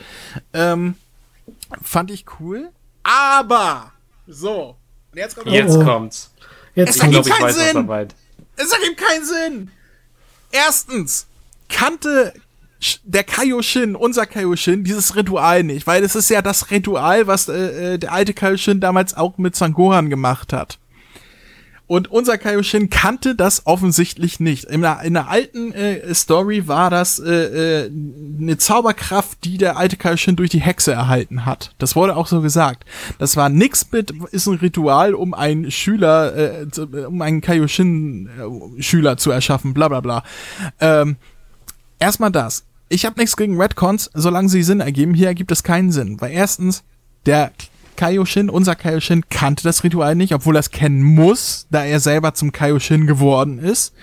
Ähm, fand ich cool. Aber, so, und jetzt, kommt jetzt oh. kommt's. Jetzt es ergibt keinen Sinn. Es ergibt keinen Sinn. Erstens kannte der Kaioshin, unser Kaioshin, dieses Ritual nicht, weil es ist ja das Ritual, was äh, äh der alte Kaioshin damals auch mit Sangohan gemacht hat. Und unser Kaioshin kannte das offensichtlich nicht. In der, in der alten äh, Story war das äh, äh, eine Zauberkraft, die der alte Kaioshin durch die Hexe erhalten hat. Das wurde auch so gesagt. Das war nix mit, ist ein Ritual, um einen Schüler, äh, um einen Kaioshin-Schüler äh, zu erschaffen, bla bla bla. Ähm, erstmal das. Ich habe nichts gegen Redcons, solange sie Sinn ergeben. Hier ergibt es keinen Sinn. Weil erstens, der Kaioshin, unser Kaioshin, kannte das Ritual nicht, obwohl er es kennen muss, da er selber zum Kaioshin geworden ist.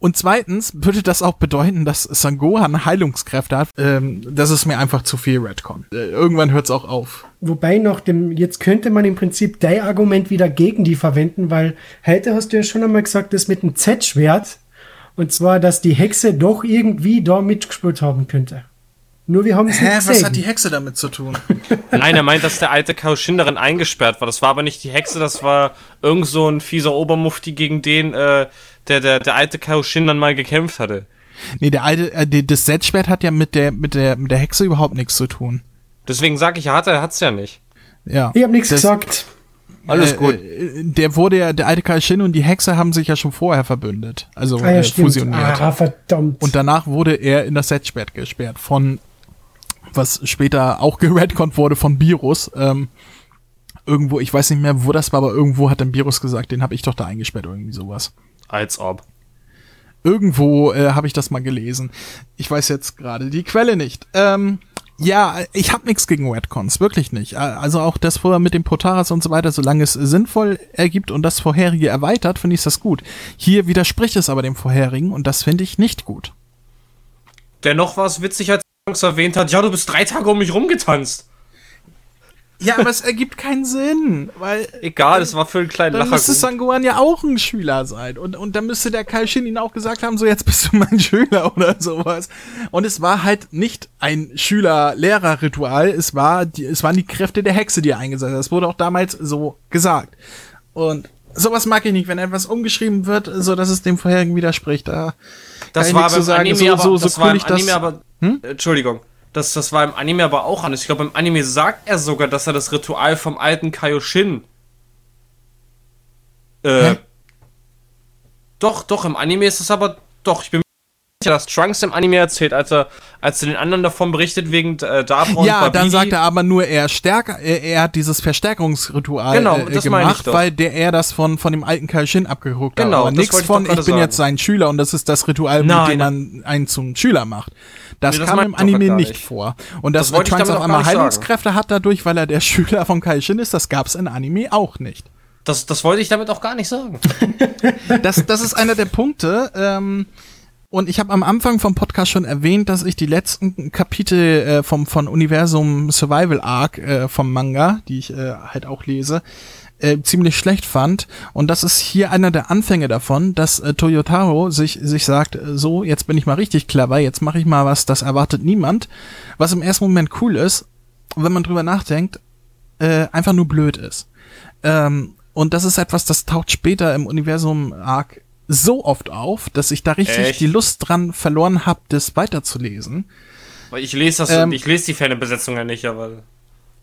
Und zweitens würde das auch bedeuten, dass Sangohan Heilungskräfte hat. Ähm, das ist mir einfach zu viel Redcon. Äh, irgendwann hört es auch auf. Wobei noch dem, jetzt könnte man im Prinzip dein Argument wieder gegen die verwenden, weil heute hast du ja schon einmal gesagt, das mit dem Z-Schwert. Und zwar, dass die Hexe doch irgendwie da mitgespielt haben könnte. Nur wir haben es Hä, was hat die Hexe damit zu tun? Nein, er meint, dass der alte Kaoshin darin eingesperrt war. Das war aber nicht die Hexe, das war irgend so ein fieser Obermufti, gegen den äh, der, der, der alte Kaoshin dann mal gekämpft hatte. Nee, der alte, äh, das Setschwert hat ja mit der, mit der, mit der Hexe überhaupt nichts zu tun. Deswegen sag ich, er hat er hat's ja nicht. Ja. Ich habe nichts Das- gesagt. Alles Äh, gut. äh, Der wurde ja, der alte Kaishin und die Hexe haben sich ja schon vorher verbündet. Also Ah ja, äh, fusioniert. Ah, verdammt. Und danach wurde er in das Setschwert gesperrt von, was später auch geredconnt wurde von Virus. Ähm, irgendwo, ich weiß nicht mehr, wo das war, aber irgendwo hat dann Virus gesagt, den habe ich doch da eingesperrt, irgendwie sowas. Als ob. Irgendwo äh, habe ich das mal gelesen. Ich weiß jetzt gerade die Quelle nicht. Ähm, ja, ich habe nichts gegen Redcons, wirklich nicht. Äh, Also auch das vorher mit dem Protaras und so weiter, solange es sinnvoll ergibt und das vorherige erweitert, finde ich das gut. Hier widerspricht es aber dem vorherigen und das finde ich nicht gut. Dennoch war es witzig, als erwähnt hat, ja, du bist drei Tage um mich rumgetanzt. Ja, aber es ergibt keinen Sinn, weil Egal, es war für einen kleinen dann Lacher müsste gut. Sangohan ja auch ein Schüler sein. Und, und dann müsste der Kaishin ihn auch gesagt haben, so jetzt bist du mein Schüler oder sowas. Und es war halt nicht ein Schüler-Lehrer-Ritual, es, war die, es waren die Kräfte der Hexe, die er eingesetzt hat. Das wurde auch damals so gesagt. Und sowas mag ich nicht, wenn etwas umgeschrieben wird, so dass es dem vorherigen widerspricht. Da Das war beim zu sagen. Anime, so, aber, so, so das war im ich das. Anime aber, äh, Entschuldigung, das, das war im Anime aber auch anders. Ich glaube, im Anime sagt er sogar, dass er das Ritual vom alten Kaioshin äh, Hä? doch, doch, im Anime ist es aber, doch, ich bin sicher, dass Trunks im Anime erzählt, als er, als er den anderen davon berichtet, wegen äh, Dabra Ja, und dann sagt er aber nur, er stärker, er, er hat dieses Verstärkungsritual Genau, äh, gemacht, weil der er das von von dem alten Kaishin abgeguckt hat. Genau, aber das nichts von, ich bin sagen. jetzt sein Schüler und das ist das Ritual, mit Nein, dem man einen zum Schüler macht. Das Nee, das kam im Anime nicht vor. Und dass Das Trunks auf einmal nicht sagen. Heilungskräfte hat dadurch, weil er der Schüler von Kaishin ist, das gab's in Anime auch nicht. Das, das wollte ich damit auch gar nicht sagen. Das, das ist einer der Punkte. Ähm, und ich habe am Anfang vom Podcast schon erwähnt, dass ich die letzten Kapitel äh, vom von Universum Survival Arc äh, vom Manga, die ich äh, halt auch lese, äh, ziemlich schlecht fand. Und das ist hier einer der Anfänge davon, dass äh, Toyotaro sich sich sagt, äh, so jetzt bin ich mal richtig clever, jetzt mache ich mal was, das erwartet niemand, was im ersten Moment cool ist, wenn man drüber nachdenkt, äh, einfach nur blöd ist. Ähm, und das ist etwas, das taucht später im Universum Arc so oft auf, dass ich da richtig Echt? die Lust dran verloren habe, das weiterzulesen. Weil ich lese das, Ähm, ich lese die Fanbesetzung ja nicht, aber.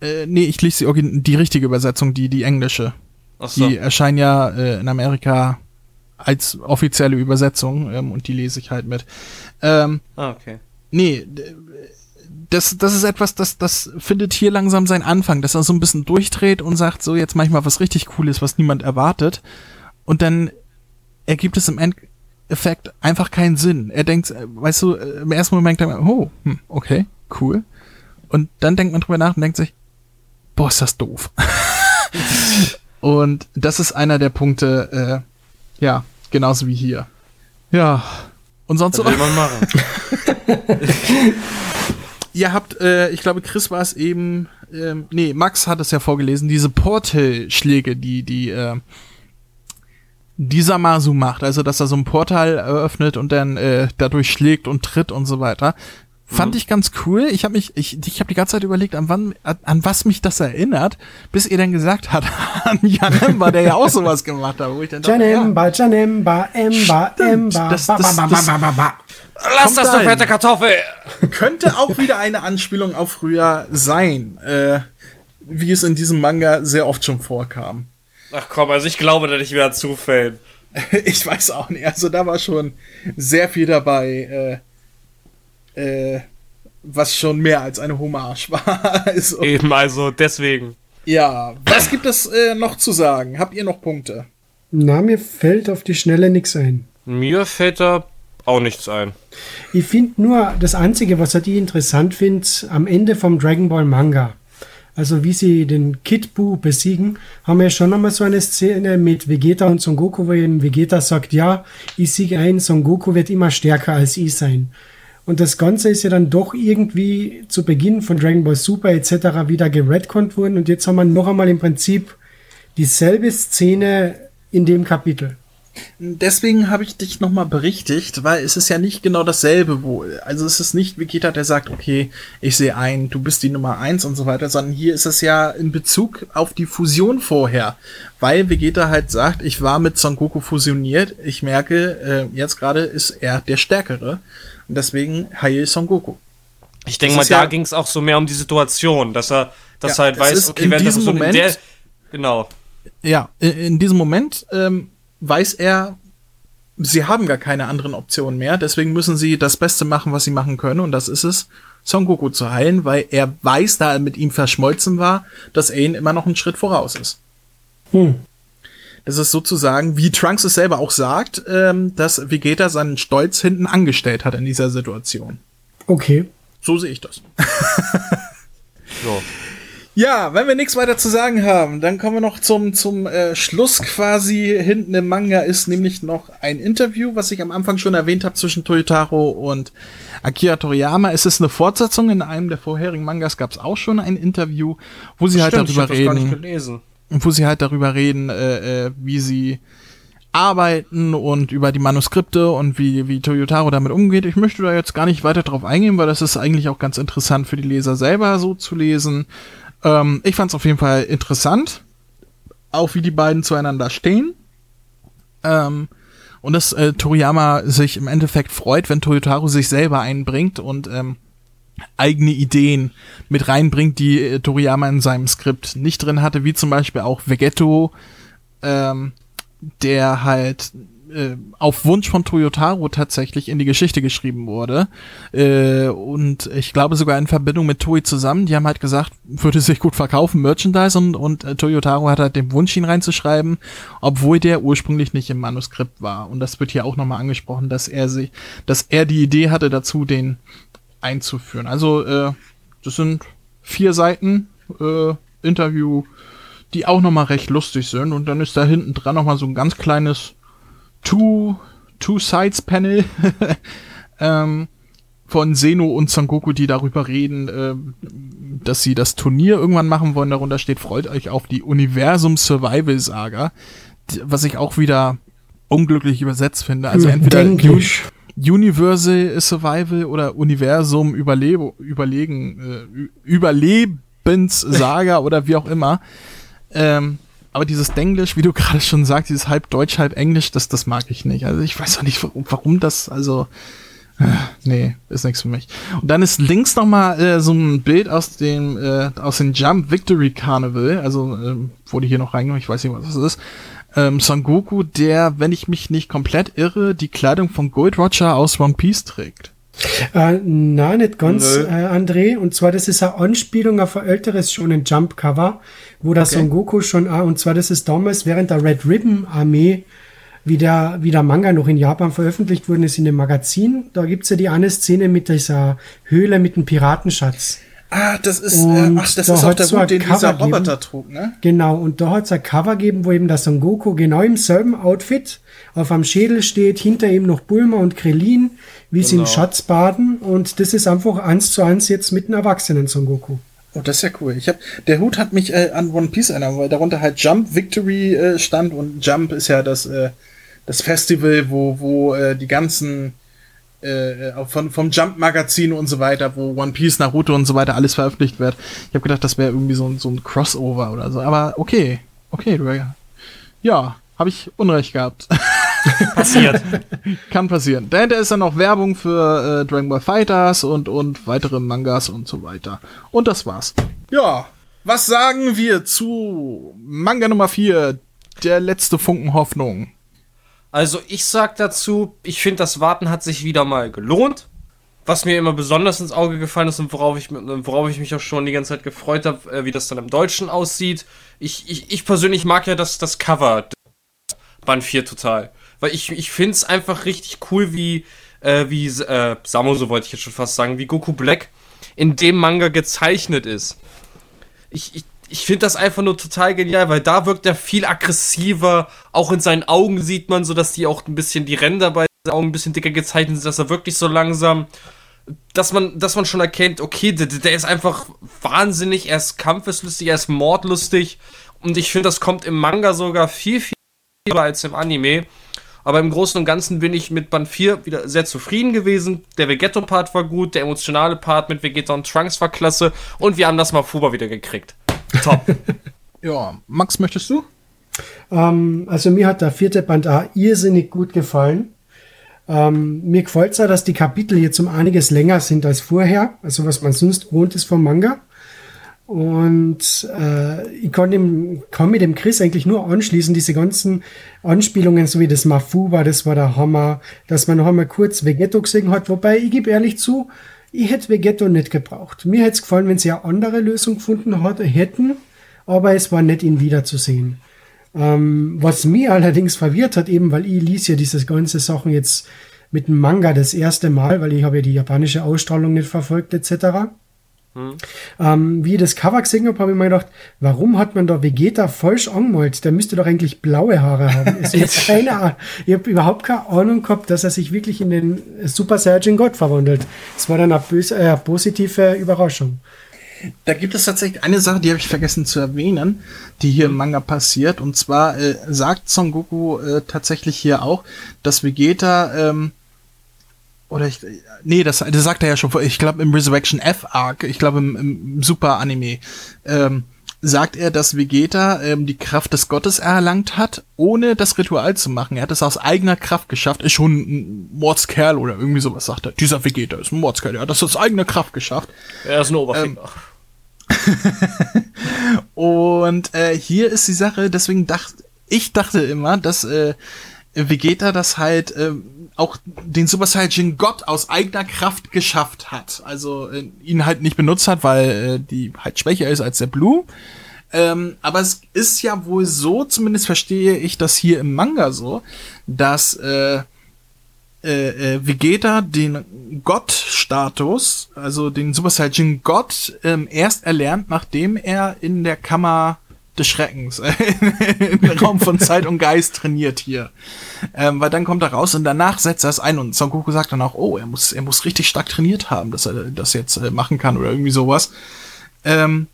Äh, nee, ich lese die, die richtige Übersetzung, die, die englische. Achso. Die erscheinen ja äh, in Amerika als offizielle Übersetzung ähm, und die lese ich halt mit. Ähm, Ah, okay. nee, das, das ist etwas, das, das findet hier langsam seinen Anfang, dass er so ein bisschen durchdreht und sagt, so, jetzt mach ich mal was richtig Cooles, was niemand erwartet. Und dann ergibt es im Endeffekt einfach keinen Sinn. Er denkt, äh, weißt du, äh, im ersten Moment denkt man, oh, hm, okay, cool. Und dann denkt man drüber nach und denkt sich, boah, ist das doof. und das ist einer der Punkte, äh, ja, genauso wie hier. Ja. Und sonst so. will man machen. Ihr habt, äh, ich glaube, Chris war es eben, ähm, nee, Max hat es ja vorgelesen, diese Portalschläge, die, die, äh, die Samasu macht, also dass er so ein Portal eröffnet und dann äh, dadurch schlägt und tritt und so weiter. Fand ich ganz cool. Ich habe mich, ich, ich habe die ganze Zeit überlegt, an wann, an, an was mich das erinnert, bis ihr dann gesagt habt, an Janemba, der ja auch sowas gemacht hat, wo ich dann dachte, ja, Janemba, Janemba, Emba, Emba, Das- ba, das- ba, ba, ba, ba, ba. Lass das, du fette Kartoffel! könnte auch wieder eine Anspielung auf früher sein, äh, wie es in diesem Manga sehr oft schon vorkam. Ach komm, also ich glaube da nicht mehr an Zufällen. Ich weiß auch nicht. Also da war schon sehr viel dabei, äh, äh, was schon mehr als eine Hommage war. Also, Eben, also deswegen. ja, was gibt es äh, noch zu sagen? Habt ihr noch Punkte? Na, mir fällt auf die Schnelle nix ein. Mir fällt da auch nichts ein. Ich finde nur, das Einzige, was ich interessant finde, am Ende vom Dragon Ball Manga, also wie sie den Kid Buu besiegen, haben wir schon einmal so eine Szene mit Vegeta und Son Goku, wo eben Vegeta sagt, ja, ich siege ein, Son Goku wird immer stärker als ich sein. Und das Ganze ist ja dann doch irgendwie zu Beginn von Dragon Ball Super etc. wieder geredconnt worden und jetzt haben wir noch einmal im Prinzip dieselbe Szene in dem Kapitel. Deswegen habe ich dich nochmal berichtigt, weil es ist ja nicht genau dasselbe, wo, also es ist nicht Vegeta, der sagt, okay, ich sehe ein, du bist die Nummer eins und so weiter, sondern hier ist es ja in Bezug auf die Fusion vorher, weil Vegeta halt sagt, ich war mit Son Goku fusioniert, ich merke, äh, jetzt gerade ist er der Stärkere und deswegen heile Son Goku. Ich denke mal, da ja- ging es auch so mehr um die Situation, dass er, dass Ja, er halt weiß, okay, in wenn das diesem so in Moment- der, genau. Ja, in, in diesem Moment ähm, weiß er, sie haben gar keine anderen Optionen mehr, deswegen müssen sie das Beste machen, was sie machen können, und das ist es, Son Goku zu heilen, weil er weiß, da er mit ihm verschmolzen war, dass er ihn immer noch einen Schritt voraus ist. Hm. Das ist sozusagen, wie Trunks es selber auch sagt, ähm, dass Vegeta seinen Stolz hinten angestellt hat in dieser Situation. Okay. So sehe ich das. So. Ja, wenn wir nichts weiter zu sagen haben, dann kommen wir noch zum, zum äh, Schluss quasi. Hinten im Manga ist nämlich noch ein Interview, was ich am Anfang schon erwähnt habe zwischen Toyotaro und Akira Toriyama. Es ist eine Fortsetzung. In einem der vorherigen Mangas gab es auch schon ein Interview, wo sie halt Stimmt, ich darüber hab das gar nicht reden, gelesen. wo sie halt darüber reden, äh, äh, wie sie arbeiten und über die Manuskripte und wie, wie Toyotaro damit umgeht. Ich möchte da jetzt gar nicht weiter drauf eingehen, weil das ist eigentlich auch ganz interessant für die Leser selber so zu lesen. Ähm, ich fand es auf jeden Fall interessant, auch wie die beiden zueinander stehen. Ähm, und dass äh, Toriyama sich im Endeffekt freut, wenn Toyotaro sich selber einbringt und ähm, eigene Ideen mit reinbringt, die äh, Toriyama in seinem Skript nicht drin hatte, wie zum Beispiel auch Vegetto, ähm, der halt äh, auf Wunsch von Toyotaro tatsächlich in die Geschichte geschrieben wurde. Äh, und ich glaube sogar in Verbindung mit Toei zusammen. Die haben halt gesagt, würde sich gut verkaufen, Merchandise und, und äh, Toyotaro hat halt den Wunsch, ihn reinzuschreiben, obwohl der ursprünglich nicht im Manuskript war. Und das wird hier auch nochmal angesprochen, dass er sich, dass er die Idee hatte dazu, den einzuführen. Also, äh, das sind vier Seiten äh, Interview, die auch nochmal recht lustig sind. Und dann ist da hinten dran nochmal so ein ganz kleines Two, Two Sides Panel ähm, von Seno und Son Goku, die darüber reden, ähm, dass sie das Turnier irgendwann machen wollen. Darunter steht, freut euch auf die Universum Survival Saga, was ich auch wieder unglücklich übersetzt finde. Also entweder Denglisch. Universal Survival oder Universum Überlebe, Überlegen, äh, Überlebenssaga oder wie auch immer. Ähm, aber dieses Denglisch, wie du gerade schon sagst, dieses halb Deutsch, halb Englisch, das, das mag ich nicht. Also ich weiß auch nicht, warum, warum das, also, äh, nee, ist nichts für mich. Und dann ist links nochmal äh, so ein Bild aus dem, äh, aus dem Jump Victory Carnival, also ähm, wurde hier noch reingenommen, ich weiß nicht, was das ist. Ähm, Son Goku, der, wenn ich mich nicht komplett irre, die Kleidung von Gold Roger aus One Piece trägt. Äh, na, nicht ganz, Nö. äh, André. Und zwar, das ist eine Anspielung auf ein älteres Shonen Jump Cover, wo der Son Goku schon, äh, und zwar, das ist damals während der Red Ribbon Armee, wie der, wie der Manga noch in Japan veröffentlicht worden ist in dem Magazin. Da gibt's ja die eine Szene mit dieser Höhle mit dem Piratenschatz. Ah, das ist, Und äh, ach, das da ist auch der so Hut, ein den Cover dieser. Roboter trug, ne? Genau, und da hat's ein Cover gegeben, wo eben der Son Goku genau im selben Outfit auf am Schädel steht, hinter ihm noch Bulma und Krillin, wie sie im Schatz baden. Und das ist einfach eins zu eins jetzt mit einem erwachsenen Son Goku. Oh, das ist ja cool. Ich hab, der Hut hat mich äh, an One Piece erinnert, weil darunter halt Jump Victory äh, stand und Jump ist ja das, äh, das Festival, wo, wo äh, die ganzen äh, auch von, vom Jump-Magazin und so weiter, wo One Piece, Naruto und so weiter alles veröffentlicht wird. Ich habe gedacht, das wäre irgendwie so, ein- so ein Crossover oder so. Aber okay, okay, du, ja, habe ich Unrecht gehabt. Passiert. Kann passieren. Dahinter ist dann noch Werbung für äh, Dragon Ball Fighters und, und weitere Mangas und so weiter. Und das war's. Ja, was sagen wir zu Manga Nummer 4, der letzte Funken Hoffnung? Also ich sag dazu, ich finde, das Warten hat sich wieder mal gelohnt. Was mir immer besonders ins Auge gefallen ist und worauf ich, worauf ich mich auch schon die ganze Zeit gefreut habe, äh, wie das dann im Deutschen aussieht. Ich, ich, ich persönlich mag ja das, das Cover Band 4 total. Weil ich, ich finde es einfach richtig cool, wie, äh, wie äh, Samo, so wollte ich jetzt schon fast sagen, wie Goku Black in dem Manga gezeichnet ist. Ich, ich, ich finde das einfach nur total genial, weil da wirkt er viel aggressiver. Auch in seinen Augen sieht man so, dass die auch ein bisschen die Ränder bei den Augen ein bisschen dicker gezeichnet sind, dass er wirklich so langsam, dass man, dass man schon erkennt, okay, der, der ist einfach wahnsinnig, er ist kampfeslustig, er ist mordlustig. Und ich finde, das kommt im Manga sogar viel, viel besser als im Anime. Aber im Großen und Ganzen bin ich mit Band 4 wieder sehr zufrieden gewesen. Der Vegetto-Part war gut, der emotionale Part mit Vegeta und Trunks war klasse und wir haben das mal Fuba wieder gekriegt. Top. Ja, Max, möchtest du? Ähm, also mir hat der vierte Band A irrsinnig gut gefallen. Ähm, mir gefällt es ja, dass die Kapitel jetzt um einiges länger sind als vorher, also was man sonst gewohnt ist vom Manga. Und äh, ich kann, dem, kann mit dem Chris eigentlich nur anschließen, diese ganzen Anspielungen, so wie das Mafuba, das war der Hammer, dass man noch einmal kurz Vegetto gesehen hat, wobei ich gebe ehrlich zu, ich hätte Vegetto nicht gebraucht. Mir hätte es gefallen, wenn sie eine andere Lösung gefunden hat, hätten, aber es war nicht ihn wiederzusehen. Ähm, was mir allerdings verwirrt hat, eben weil ich ließ ja diese ganze Sachen jetzt mit dem Manga das erste Mal, weil ich habe ja die japanische Ausstrahlung nicht verfolgt etc. Hm. Ähm, wie ich das Cover gesehen habe, habe ich mir gedacht, warum hat man da Vegeta falsch angemalt? Der müsste doch eigentlich blaue Haare haben. Also jetzt keine Ahnung. Ich habe überhaupt keine Ahnung gehabt, dass er sich wirklich in den Super Saiyan God verwandelt. Das war dann eine, böse, äh, positive Überraschung. Da gibt es tatsächlich eine Sache, die habe ich vergessen zu erwähnen, die hier im Manga passiert. Und zwar äh, sagt Son Goku äh, tatsächlich hier auch, dass Vegeta ähm, oder ich, nee, das, das sagt er ja schon vor, ich glaube im Resurrection F Arc, ich glaube im, im Super Anime, ähm, sagt er, dass Vegeta ähm, die Kraft des Gottes erlangt hat, ohne das Ritual zu machen. Er hat es aus eigener Kraft geschafft. Ist schon ein Mordskerl oder irgendwie sowas, sagt er. Dieser Vegeta ist ein Mordskerl, er hat das aus eigener Kraft geschafft. Er ist ein Oberfinger. Ähm, und äh, hier ist die Sache, deswegen dachte ich dachte immer, dass äh, Vegeta das halt äh, auch den Super Saiyan Gott aus eigener Kraft geschafft hat. Also äh, ihn halt nicht benutzt hat, weil äh, die halt schwächer ist als der Blue. Ähm, aber es ist ja wohl so, zumindest verstehe ich das hier im Manga so, dass äh, äh, äh, Vegeta den Gott-Status, also den Super Saiyan Gott, ähm, erst erlernt, nachdem er in der Kammer des Schreckens, im Raum von Zeit und Geist trainiert hier. Ähm, weil dann kommt er raus und danach setzt er es ein und Son Goku sagt dann auch, oh, er muss, er muss richtig stark trainiert haben, dass er das jetzt äh, machen kann oder irgendwie sowas. Ähm,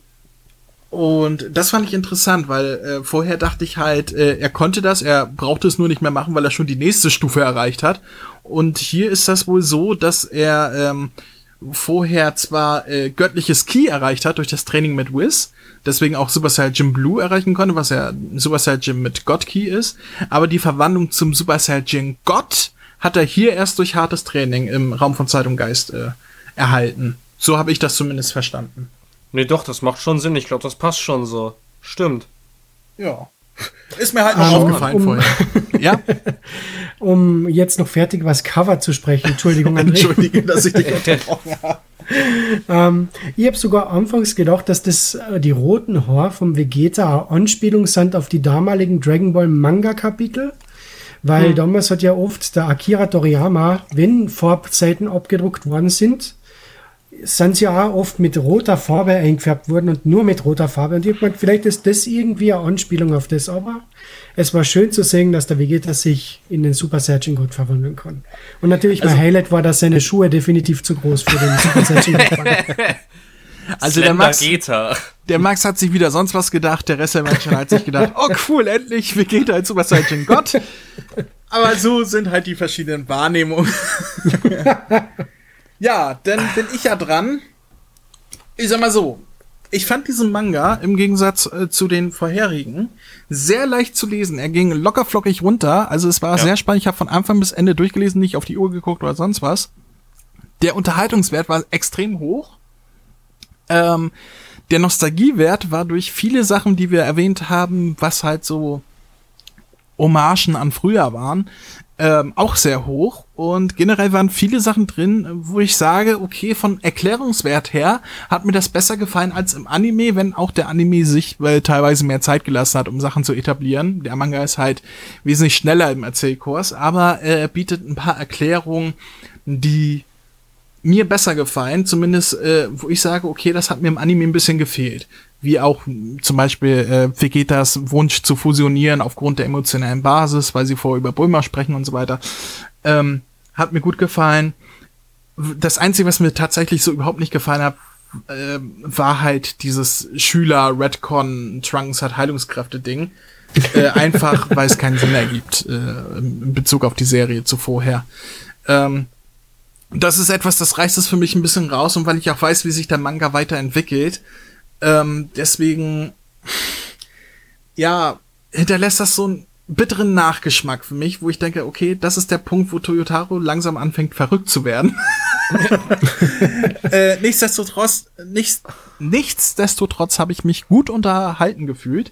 und das fand ich interessant, weil äh, vorher dachte ich halt, äh, er konnte das, er brauchte es nur nicht mehr machen, weil er schon die nächste Stufe erreicht hat. Und hier ist das wohl so, dass er ähm, vorher zwar äh, göttliches Key erreicht hat durch das Training mit Wiz, deswegen auch Super Saiyan Blue erreichen konnte, was ja Super Saiyan mit God Key ist, aber die Verwandlung zum Super Saiyan Gott hat er hier erst durch hartes Training im Raum von Zeit und Geist äh, erhalten. So habe ich das zumindest verstanden. Nee, doch, das macht schon Sinn. Ich glaube, das passt schon so. Stimmt. Ja. Ist mir halt noch um, aufgefallen um, vorher. ja? Um jetzt noch fertig was Cover zu sprechen. Entschuldigung, André. Entschuldige, dass ich dich unterbrochen habe. ähm, ich habe sogar anfangs gedacht, dass das äh, die roten Haare vom Vegeta Anspielung sind auf die damaligen Dragon Ball Manga Kapitel. Weil hm. damals hat ja oft der Akira Toriyama, wenn Farbseiten abgedruckt worden sind, sind sie auch oft mit roter Farbe eingefärbt worden und nur mit roter Farbe. Und ich habe vielleicht ist das irgendwie eine Anspielung auf das, aber es war schön zu sehen, dass der Vegeta sich in den Super Saiyan God verwandeln kann. Und natürlich also, mein Highlight war, dass seine Schuhe definitiv zu groß für den Super Saiyan God waren. Also der Max, der Max hat sich wieder sonst was gedacht, der Rest der Menschen hat sich gedacht, oh cool, endlich Vegeta als Super Saiyan God. Aber so sind halt die verschiedenen Wahrnehmungen. Ja, dann bin ich ja dran. Ich sag mal so, ich fand diesen Manga im Gegensatz äh, zu den vorherigen sehr leicht zu lesen. Er ging locker flockig runter, also es war ja. sehr spannend. Ich habe von Anfang bis Ende durchgelesen, nicht auf die Uhr geguckt oder sonst was. Der Unterhaltungswert war extrem hoch. Ähm, der Nostalgiewert war durch viele Sachen, die wir erwähnt haben, was halt so Hommagen an früher waren, ähm, auch sehr hoch. Und generell waren viele Sachen drin, wo ich sage, okay, von Erklärungswert her hat mir das besser gefallen als im Anime, wenn auch der Anime sich äh, teilweise mehr Zeit gelassen hat, um Sachen zu etablieren. Der Manga ist halt wesentlich schneller im Erzählkurs, aber äh, er bietet ein paar Erklärungen, die mir besser gefallen, zumindest äh, wo ich sage, okay, das hat mir im Anime ein bisschen gefehlt wie auch zum Beispiel äh, Vegetas Wunsch zu fusionieren aufgrund der emotionalen Basis, weil sie vorher über Bulma sprechen und so weiter. Ähm, hat mir gut gefallen. Das Einzige, was mir tatsächlich so überhaupt nicht gefallen hat, äh, war halt dieses Schüler-Redcon Trunks hat Heilungskräfte-Ding. äh, einfach, weil es keinen Sinn ergibt äh, in Bezug auf die Serie zuvorher. Ähm, das ist etwas, das reißt es für mich ein bisschen raus und weil ich auch weiß, wie sich der Manga weiterentwickelt. Ähm, deswegen, ja, hinterlässt das so einen bitteren Nachgeschmack für mich, wo ich denke, okay, das ist der Punkt, wo Toyotaro langsam anfängt, verrückt zu werden. äh, nichtsdestotrotz, nichts, nichtsdestotrotz habe ich mich gut unterhalten gefühlt.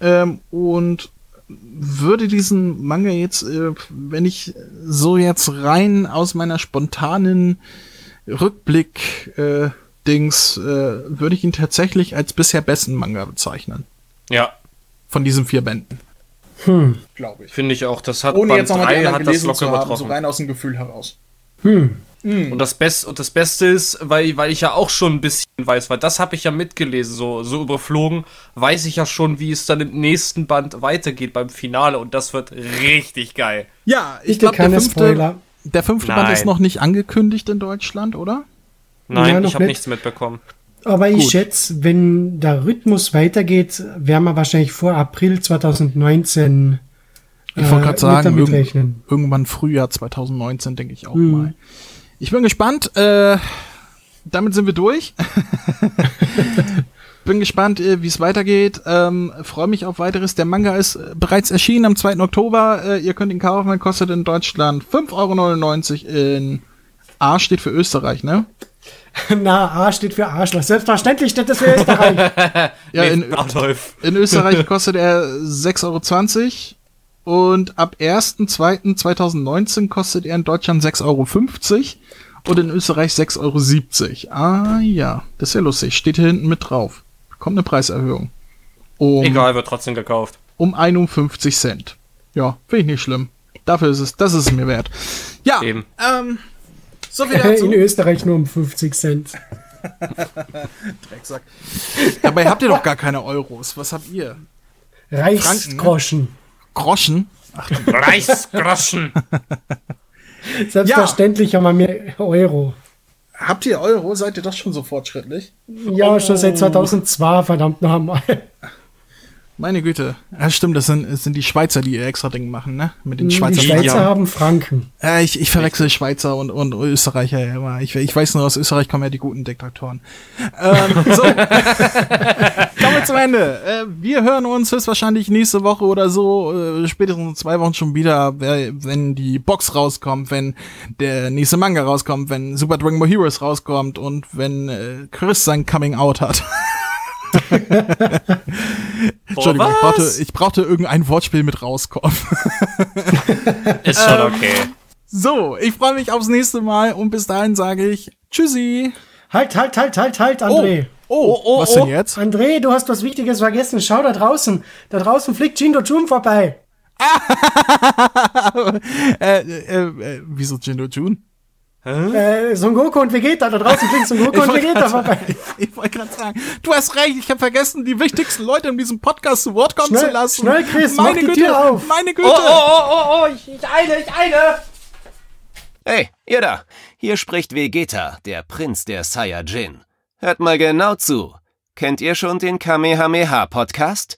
Ähm, und würde diesen Manga jetzt, äh, wenn ich so jetzt rein aus meiner spontanen Rückblick äh, Dings, äh, würde ich ihn tatsächlich als bisher besten Manga bezeichnen. Ja, Von diesen vier Bänden. Hm. Glaube ich. finde ich auch. Das hat Ohne Band jetzt nochmal die 3 anderen hat das gelesen locker zu haben, so rein aus dem Gefühl heraus. Hm. Und das Beste und das Beste ist, weil weil ich ja auch schon ein bisschen weiß, weil das habe ich ja mitgelesen, so so überflogen, weiß ich ja schon, wie es dann im nächsten Band weitergeht beim Finale und das wird richtig geil. Ja, ich glaube, der fünfte, Spoiler. der fünfte Band ist noch nicht angekündigt in Deutschland, oder? Nein, Ja, noch ich habe nicht. nichts mitbekommen. Aber ich Gut. schätze, wenn der Rhythmus weitergeht, werden wir wahrscheinlich vor April 2019 Ich wollte äh, gerade sagen, rechnen. irgendwann Frühjahr 2019, denke ich auch Mhm. mal. Ich bin gespannt. Äh, damit sind wir durch. bin gespannt, äh, wie es weitergeht. Ähm, Freue mich auf weiteres. Der Manga ist äh, bereits erschienen am 2. Oktober. Äh, ihr könnt ihn kaufen. Kostet in Deutschland 5,99 Euro. In A steht für Österreich, ne? Na, A steht für Arschloch. Selbstverständlich steht das für Österreich. Ja, in, in Österreich kostet er 6,20 Euro und ab 1.2.2019 kostet er in Deutschland 6,50 Euro und in Österreich 6,70 Euro. Ah ja, das ist ja lustig. Steht hier hinten mit drauf. Kommt eine Preiserhöhung. Um, Egal, wird trotzdem gekauft. um 51 Cent. Ja, finde ich nicht schlimm. Dafür ist es, das ist es mir wert. Ja, Eben. ähm, so viel dazu. In Österreich nur um 50 Cent. Drecksack. Dabei habt ihr doch gar keine Euros. Was habt ihr? Reichsgroschen. Groschen? Reichsgroschen. Selbstverständlich haben wir mehr Euro. Habt ihr Euro? Seid ihr doch schon so fortschrittlich? Ja, schon seit 2002, verdammt noch einmal. Meine Güte. Ja, stimmt, das sind, das sind die Schweizer, die ihr extra Ding machen, ne? Mit den Die Schweizer Schweizer Ja. haben Franken. Ja, ich, ich verwechsel Schweizer und, und Österreicher ja immer. Ich, ich weiß nur, aus Österreich kommen ja die guten Diktatoren. Ähm, so. Kommen wir zum Ende. Äh, wir hören uns höchstwahrscheinlich nächste Woche oder so, äh, spätestens in zwei Wochen schon wieder, wenn die Box rauskommt, wenn der nächste Manga rauskommt, wenn Super Dragon Ball Heroes rauskommt und wenn äh, Chris sein Coming Out hat. Entschuldigung, ich brauchte, ich brauchte irgendein Wortspiel mit rauskommen. Ist schon okay. So, ich freue mich aufs nächste Mal und bis dahin sage ich Tschüssi. Halt, halt, halt, halt, halt, André. Oh, oh, was oh. denn jetzt? André, du hast was Wichtiges vergessen. Schau da draußen. Da draußen fliegt Jindo Jun vorbei. äh, äh, äh, wieso Jindo Jun? Äh, Son Goku und Vegeta. Da draußen fliegen Son Goku und Vegeta vorbei. sagen- Ich wollte gerade sagen, du hast recht, ich habe vergessen, die wichtigsten Leute in diesem Podcast zu Wort kommen Schnell, zu lassen. schnell, Chris, meine mach die Güte, Tür auf. Meine Güte. Oh, oh, oh, oh, oh, ich, ich eile, ich eile. Hey, ihr da! Hier spricht Vegeta, der Prinz der Saiyajin. Hört mal genau zu. Kennt ihr schon den Kamehameha-Podcast?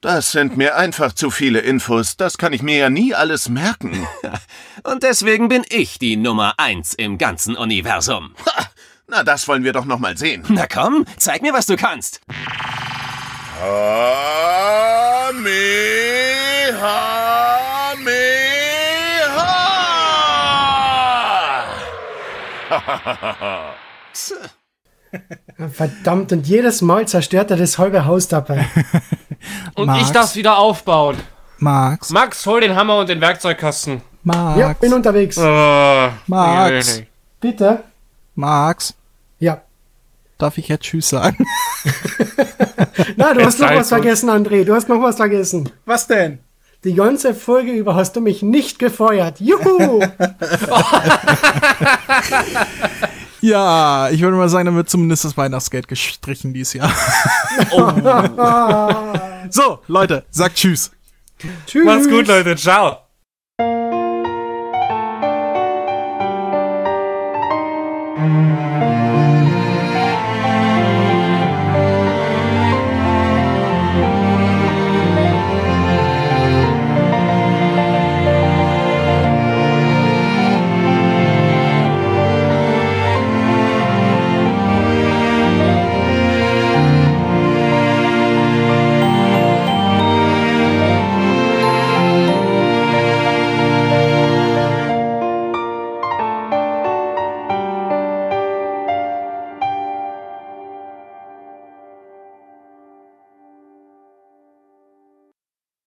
Das sind mir einfach zu viele Infos. Das kann ich mir ja nie alles merken. Und deswegen bin ich die Nummer eins im ganzen Universum. Ha, na, das wollen wir doch noch mal sehen. Na komm, zeig mir, was du kannst. Kamehameha! Verdammt, und jedes Mal zerstört er das halbe Haus dabei. Und Max. ich darf's wieder aufbauen. Max, Max, hol den Hammer und den Werkzeugkasten. Max, Ja, bin unterwegs. Äh, Max, Bitte? Max. Ja. Darf ich jetzt Tschüss sagen? Na, du hast noch was vergessen, André. Du hast noch was vergessen. Was denn? Die ganze Folge über hast du mich nicht gefeuert. Juhu! Ja, ich würde mal sagen, dann wird zumindest das Weihnachtsgeld gestrichen dieses Jahr. Oh. so, Leute, sagt Tschüss. Tschüss. Macht's gut, Leute. Ciao.